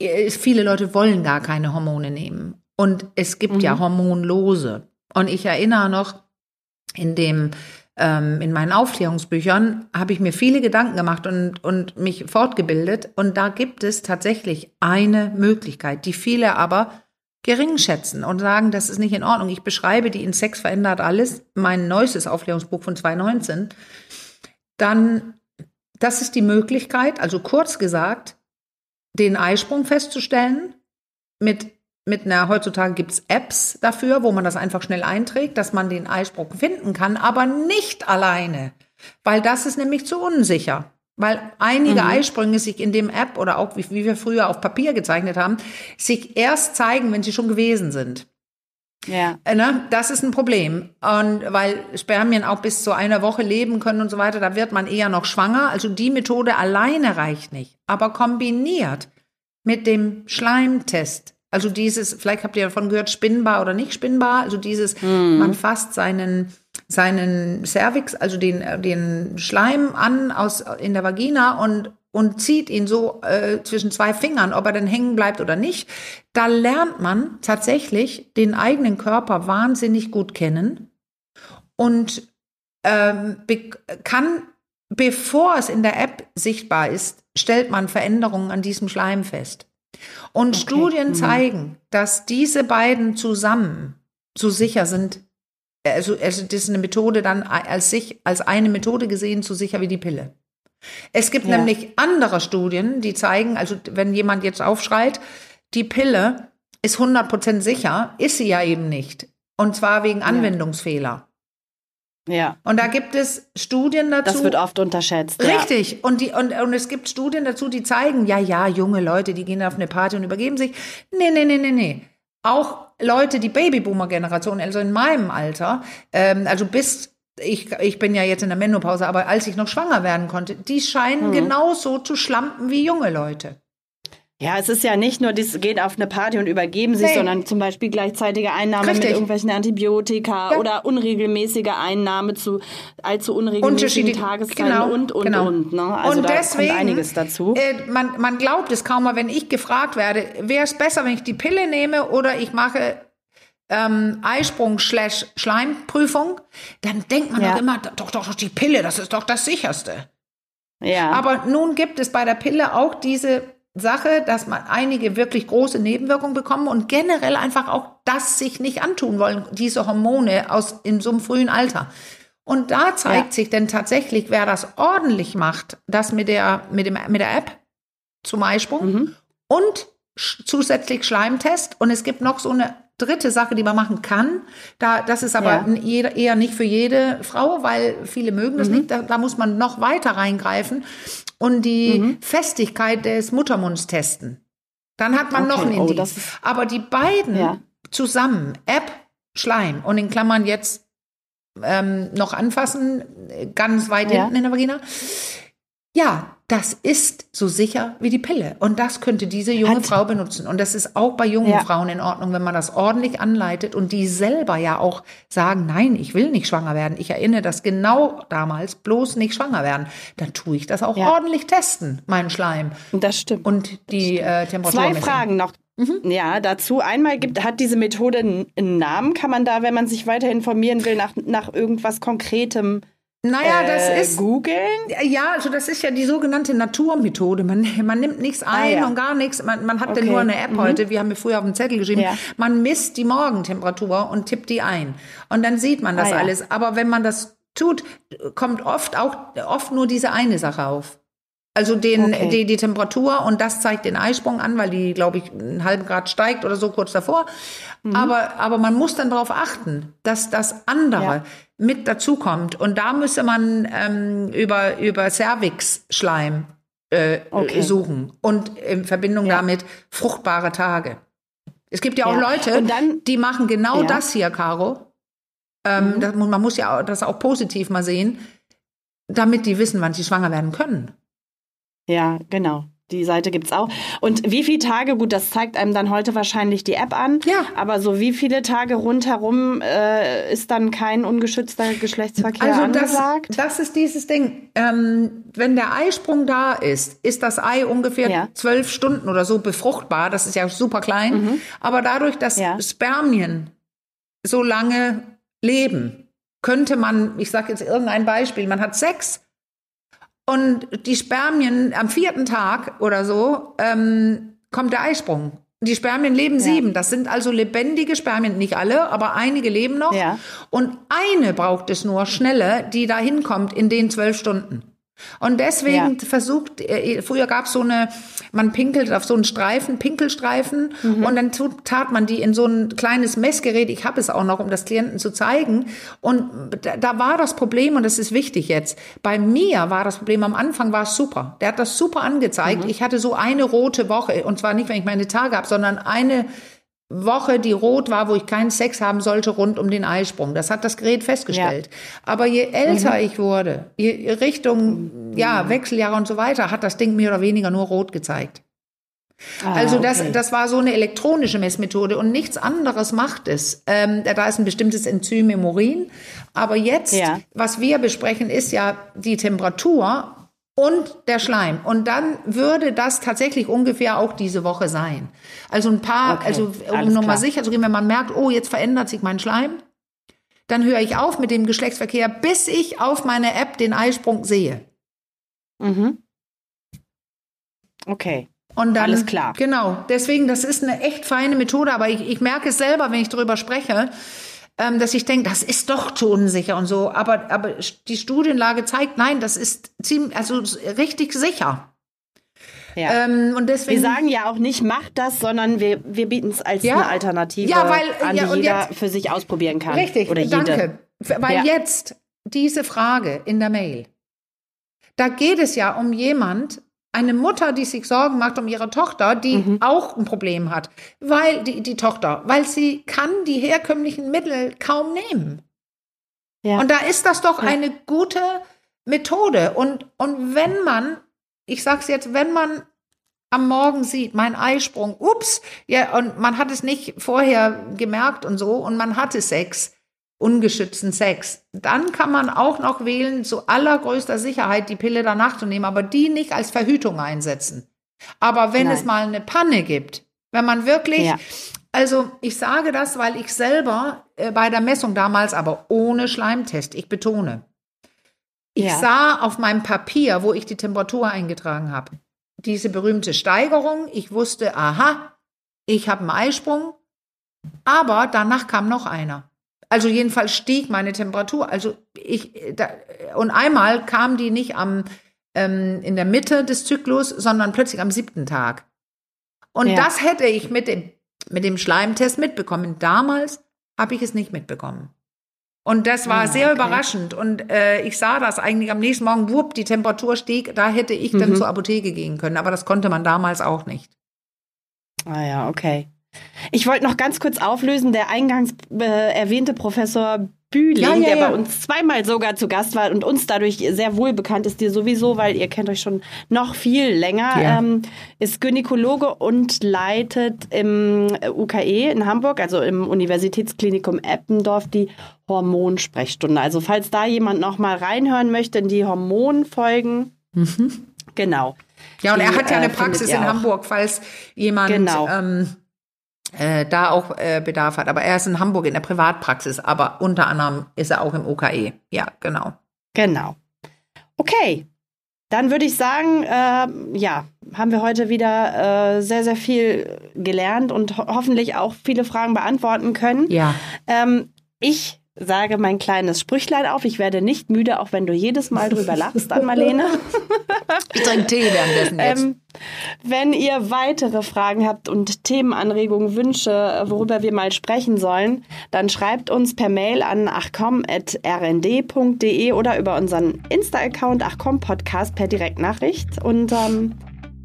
viele Leute wollen gar keine Hormone nehmen. Und es gibt mhm. ja Hormonlose. Und ich erinnere noch, in dem ähm, in meinen Aufklärungsbüchern habe ich mir viele Gedanken gemacht und, und mich fortgebildet. Und da gibt es tatsächlich eine Möglichkeit, die viele aber gering schätzen und sagen, das ist nicht in Ordnung. Ich beschreibe die in Sex verändert alles, mein neuestes Aufklärungsbuch von 2019. Dann, das ist die Möglichkeit, also kurz gesagt, den Eisprung festzustellen. Mit, mit einer, heutzutage gibt es Apps dafür, wo man das einfach schnell einträgt, dass man den Eisprung finden kann, aber nicht alleine. Weil das ist nämlich zu unsicher. Weil einige mhm. Eisprünge sich in dem App oder auch wie, wie wir früher auf Papier gezeichnet haben, sich erst zeigen, wenn sie schon gewesen sind. Ja. Äh, ne? Das ist ein Problem. Und weil Spermien auch bis zu einer Woche leben können und so weiter, da wird man eher noch schwanger. Also die Methode alleine reicht nicht. Aber kombiniert mit dem Schleimtest, also dieses, vielleicht habt ihr davon gehört, spinnbar oder nicht spinnbar, also dieses, mhm. man fasst seinen, seinen Cervix, also den, den Schleim an aus, in der Vagina und und zieht ihn so äh, zwischen zwei Fingern, ob er denn hängen bleibt oder nicht, da lernt man tatsächlich den eigenen Körper wahnsinnig gut kennen und ähm, kann, bevor es in der App sichtbar ist, stellt man Veränderungen an diesem Schleim fest. Und okay. Studien mhm. zeigen, dass diese beiden zusammen so sicher sind, also, also das ist eine Methode dann als sich, als eine Methode gesehen, so sicher wie die Pille. Es gibt ja. nämlich andere Studien, die zeigen, also wenn jemand jetzt aufschreit, die Pille ist 100% sicher, ist sie ja eben nicht. Und zwar wegen Anwendungsfehler. Ja. Und da gibt es Studien dazu. Das wird oft unterschätzt. Richtig. Ja. Und, die, und, und es gibt Studien dazu, die zeigen, ja, ja, junge Leute, die gehen auf eine Party und übergeben sich. Nee, nee, nee, nee, nee. Auch Leute, die Babyboomer-Generation, also in meinem Alter, ähm, also bis ich, ich bin ja jetzt in der Menopause, aber als ich noch schwanger werden konnte, die scheinen mhm. genauso zu schlampen wie junge Leute. Ja, es ist ja nicht nur, die gehen auf eine Party und übergeben sich, nee. sondern zum Beispiel gleichzeitige Einnahme Richtig. mit irgendwelchen Antibiotika ja. oder unregelmäßige Einnahme zu allzu unregelmäßigen Tageszeiten genau, und, und, genau. und. Ne? Also und da deswegen, kommt einiges dazu. Äh, man, man glaubt es kaum mal, wenn ich gefragt werde, wäre es besser, wenn ich die Pille nehme oder ich mache ähm, Eisprung-Schleimprüfung, dann denkt man ja. doch immer, doch, doch, doch, die Pille, das ist doch das sicherste. Ja. Aber nun gibt es bei der Pille auch diese Sache, dass man einige wirklich große Nebenwirkungen bekommen und generell einfach auch das sich nicht antun wollen, diese Hormone aus in so einem frühen Alter. Und da zeigt ja. sich denn tatsächlich, wer das ordentlich macht, das mit der, mit dem, mit der App zum Eisprung mhm. und zusätzlich Schleimtest. Und es gibt noch so eine dritte Sache, die man machen kann. Da, das ist aber ja. eher nicht für jede Frau, weil viele mögen das mhm. nicht. Da, da, muss man noch weiter reingreifen und die mhm. Festigkeit des Muttermunds testen. Dann hat man okay. noch einen oh, Indiz. Oh, aber die beiden ja. zusammen, App, Schleim und in Klammern jetzt ähm, noch anfassen, ganz weit ja. hinten in der Vagina. Ja, das ist so sicher wie die Pille. Und das könnte diese junge Hat Frau benutzen. Und das ist auch bei jungen ja. Frauen in Ordnung, wenn man das ordentlich anleitet und die selber ja auch sagen, nein, ich will nicht schwanger werden. Ich erinnere das genau damals, bloß nicht schwanger werden. Dann tue ich das auch ja. ordentlich testen, meinen Schleim. Das stimmt. Und die äh, Temperatur. Zwei Fragen noch. Mhm. Ja, dazu einmal gibt, hat diese Methode einen Namen? Kann man da, wenn man sich weiter informieren will, nach, nach irgendwas Konkretem naja, das äh, ist. Googeln? Ja, also das ist ja die sogenannte Naturmethode. Man, man nimmt nichts ah, ein ah, ja. und gar nichts. Man, man hat okay. nur eine App mhm. heute, wir haben mir früher auf dem Zettel geschrieben. Ja. Man misst die Morgentemperatur und tippt die ein. Und dann sieht man das ah, ja. alles. Aber wenn man das tut, kommt oft auch oft nur diese eine Sache auf. Also den, okay. die, die Temperatur und das zeigt den Eisprung an, weil die, glaube ich, einen halben Grad steigt oder so kurz davor. Mhm. Aber, aber man muss dann darauf achten, dass das andere ja. Mit dazukommt. Und da müsse man ähm, über, über Cervix-Schleim äh, okay. suchen und in Verbindung ja. damit fruchtbare Tage. Es gibt ja auch ja. Leute, dann, die machen genau das hier, Caro. Ähm, mhm. das, man muss ja das auch positiv mal sehen, damit die wissen, wann sie schwanger werden können. Ja, genau. Die Seite gibt's auch. Und wie viele Tage, gut, das zeigt einem dann heute wahrscheinlich die App an. Ja. Aber so wie viele Tage rundherum äh, ist dann kein ungeschützter Geschlechtsverkehr also angesagt? Das, das ist dieses Ding. Ähm, wenn der Eisprung da ist, ist das Ei ungefähr zwölf ja. Stunden oder so befruchtbar. Das ist ja super klein. Mhm. Aber dadurch, dass ja. Spermien so lange leben, könnte man, ich sage jetzt irgendein Beispiel, man hat Sex und die Spermien am vierten Tag oder so ähm, kommt der Eisprung. Die Spermien leben ja. sieben. Das sind also lebendige Spermien. Nicht alle, aber einige leben noch. Ja. Und eine braucht es nur schnelle, die da hinkommt in den zwölf Stunden. Und deswegen ja. versucht, äh, früher gab es so eine, man pinkelt auf so einen Streifen, Pinkelstreifen, mhm. und dann tat man die in so ein kleines Messgerät. Ich habe es auch noch, um das Klienten zu zeigen. Und da, da, war das Problem, und das ist wichtig jetzt. Bei mir war das Problem, am Anfang war es super. Der hat das super angezeigt. Mhm. Ich hatte so eine rote Woche, und zwar nicht, wenn ich meine Tage habe, sondern eine Woche, die rot war, wo ich keinen Sex haben sollte, rund um den Eisprung. Das hat das Gerät festgestellt. Ja. Aber je älter mhm. ich wurde, je Richtung ja, Wechseljahre und so weiter, hat das Ding mehr oder weniger nur rot gezeigt. Ah, also das, okay. das war so eine elektronische Messmethode und nichts anderes macht es. Ähm, da ist ein bestimmtes Enzym im Urin. Aber jetzt, ja. was wir besprechen, ist ja die Temperatur und der Schleim. Und dann würde das tatsächlich ungefähr auch diese Woche sein. Also ein paar, okay, also um nochmal sicher zu gehen, wenn man merkt, oh, jetzt verändert sich mein Schleim, dann höre ich auf mit dem Geschlechtsverkehr, bis ich auf meine App den Eisprung sehe. Mhm. Okay. Und dann, Alles klar. Genau. Deswegen, das ist eine echt feine Methode, aber ich, ich merke es selber, wenn ich darüber spreche, dass ich denke, das ist doch zu unsicher und so. Aber, aber die Studienlage zeigt, nein, das ist ziemlich, also richtig sicher. Ja. Ähm, und deswegen, wir sagen ja auch nicht, macht das, sondern wir, wir bieten es als ja. eine Alternative ja, weil, an, die jeder jetzt, für sich ausprobieren kann. Richtig, oder danke. Jede. Weil jetzt diese Frage in der Mail, da geht es ja um jemand, eine Mutter, die sich Sorgen macht um ihre Tochter, die mhm. auch ein Problem hat, weil die, die Tochter, weil sie kann die herkömmlichen Mittel kaum nehmen. Ja. Und da ist das doch ja. eine gute Methode. Und, und wenn man, ich sag's jetzt, wenn man am Morgen sieht, mein Eisprung, ups, ja, und man hat es nicht vorher gemerkt und so, und man hatte Sex, ungeschützten Sex. Dann kann man auch noch wählen, zu allergrößter Sicherheit die Pille danach zu nehmen, aber die nicht als Verhütung einsetzen. Aber wenn Nein. es mal eine Panne gibt, wenn man wirklich, ja. also ich sage das, weil ich selber äh, bei der Messung damals, aber ohne Schleimtest, ich betone, ich ja. sah auf meinem Papier, wo ich die Temperatur eingetragen habe, diese berühmte Steigerung. Ich wusste, aha, ich habe einen Eisprung, aber danach kam noch einer. Also jedenfalls stieg meine Temperatur. Also ich da, und einmal kam die nicht am ähm, in der Mitte des Zyklus, sondern plötzlich am siebten Tag. Und ja. das hätte ich mit dem mit dem Schleimtest mitbekommen. Damals habe ich es nicht mitbekommen. Und das war ah, sehr okay. überraschend. Und äh, ich sah das eigentlich am nächsten Morgen, wupp, die Temperatur stieg. Da hätte ich mhm. dann zur Apotheke gehen können. Aber das konnte man damals auch nicht. Ah ja, okay. Ich wollte noch ganz kurz auflösen, der eingangs äh, erwähnte Professor Bühling, ja, ja, der ja. bei uns zweimal sogar zu Gast war und uns dadurch sehr wohl bekannt ist, dir sowieso, weil ihr kennt euch schon noch viel länger, ähm, ist Gynäkologe und leitet im UKE in Hamburg, also im Universitätsklinikum Eppendorf, die Hormonsprechstunde. Also falls da jemand noch mal reinhören möchte in die Hormonfolgen, mhm. genau. Ja, und die, er hat ja eine äh, Praxis in Hamburg, falls jemand genau. ähm, äh, da auch äh, Bedarf hat. Aber er ist in Hamburg in der Privatpraxis, aber unter anderem ist er auch im OKE. Ja, genau. Genau. Okay. Dann würde ich sagen, äh, ja, haben wir heute wieder äh, sehr, sehr viel gelernt und ho hoffentlich auch viele Fragen beantworten können. Ja. Ähm, ich sage mein kleines Sprüchlein auf. Ich werde nicht müde, auch wenn du jedes Mal drüber lachst an Marlene. [laughs] ich trinke Tee währenddessen jetzt. Ähm, wenn ihr weitere Fragen habt und Themenanregungen, Wünsche, worüber wir mal sprechen sollen, dann schreibt uns per Mail an achcom.rnd.de oder über unseren Insta-Account achcom-podcast per Direktnachricht. Und ähm,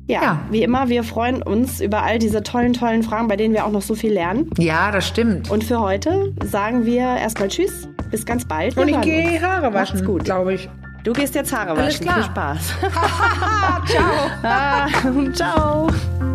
ja, ja, wie immer, wir freuen uns über all diese tollen, tollen Fragen, bei denen wir auch noch so viel lernen. Ja, das stimmt. Und für heute sagen wir erstmal Tschüss. Bis ganz bald. Und ich gehe Haare waschen, gut, glaube ich. Du gehst jetzt Haare Alles waschen. Klar. Viel Spaß. [laughs] [laughs] ciao. ah, ciao. [laughs]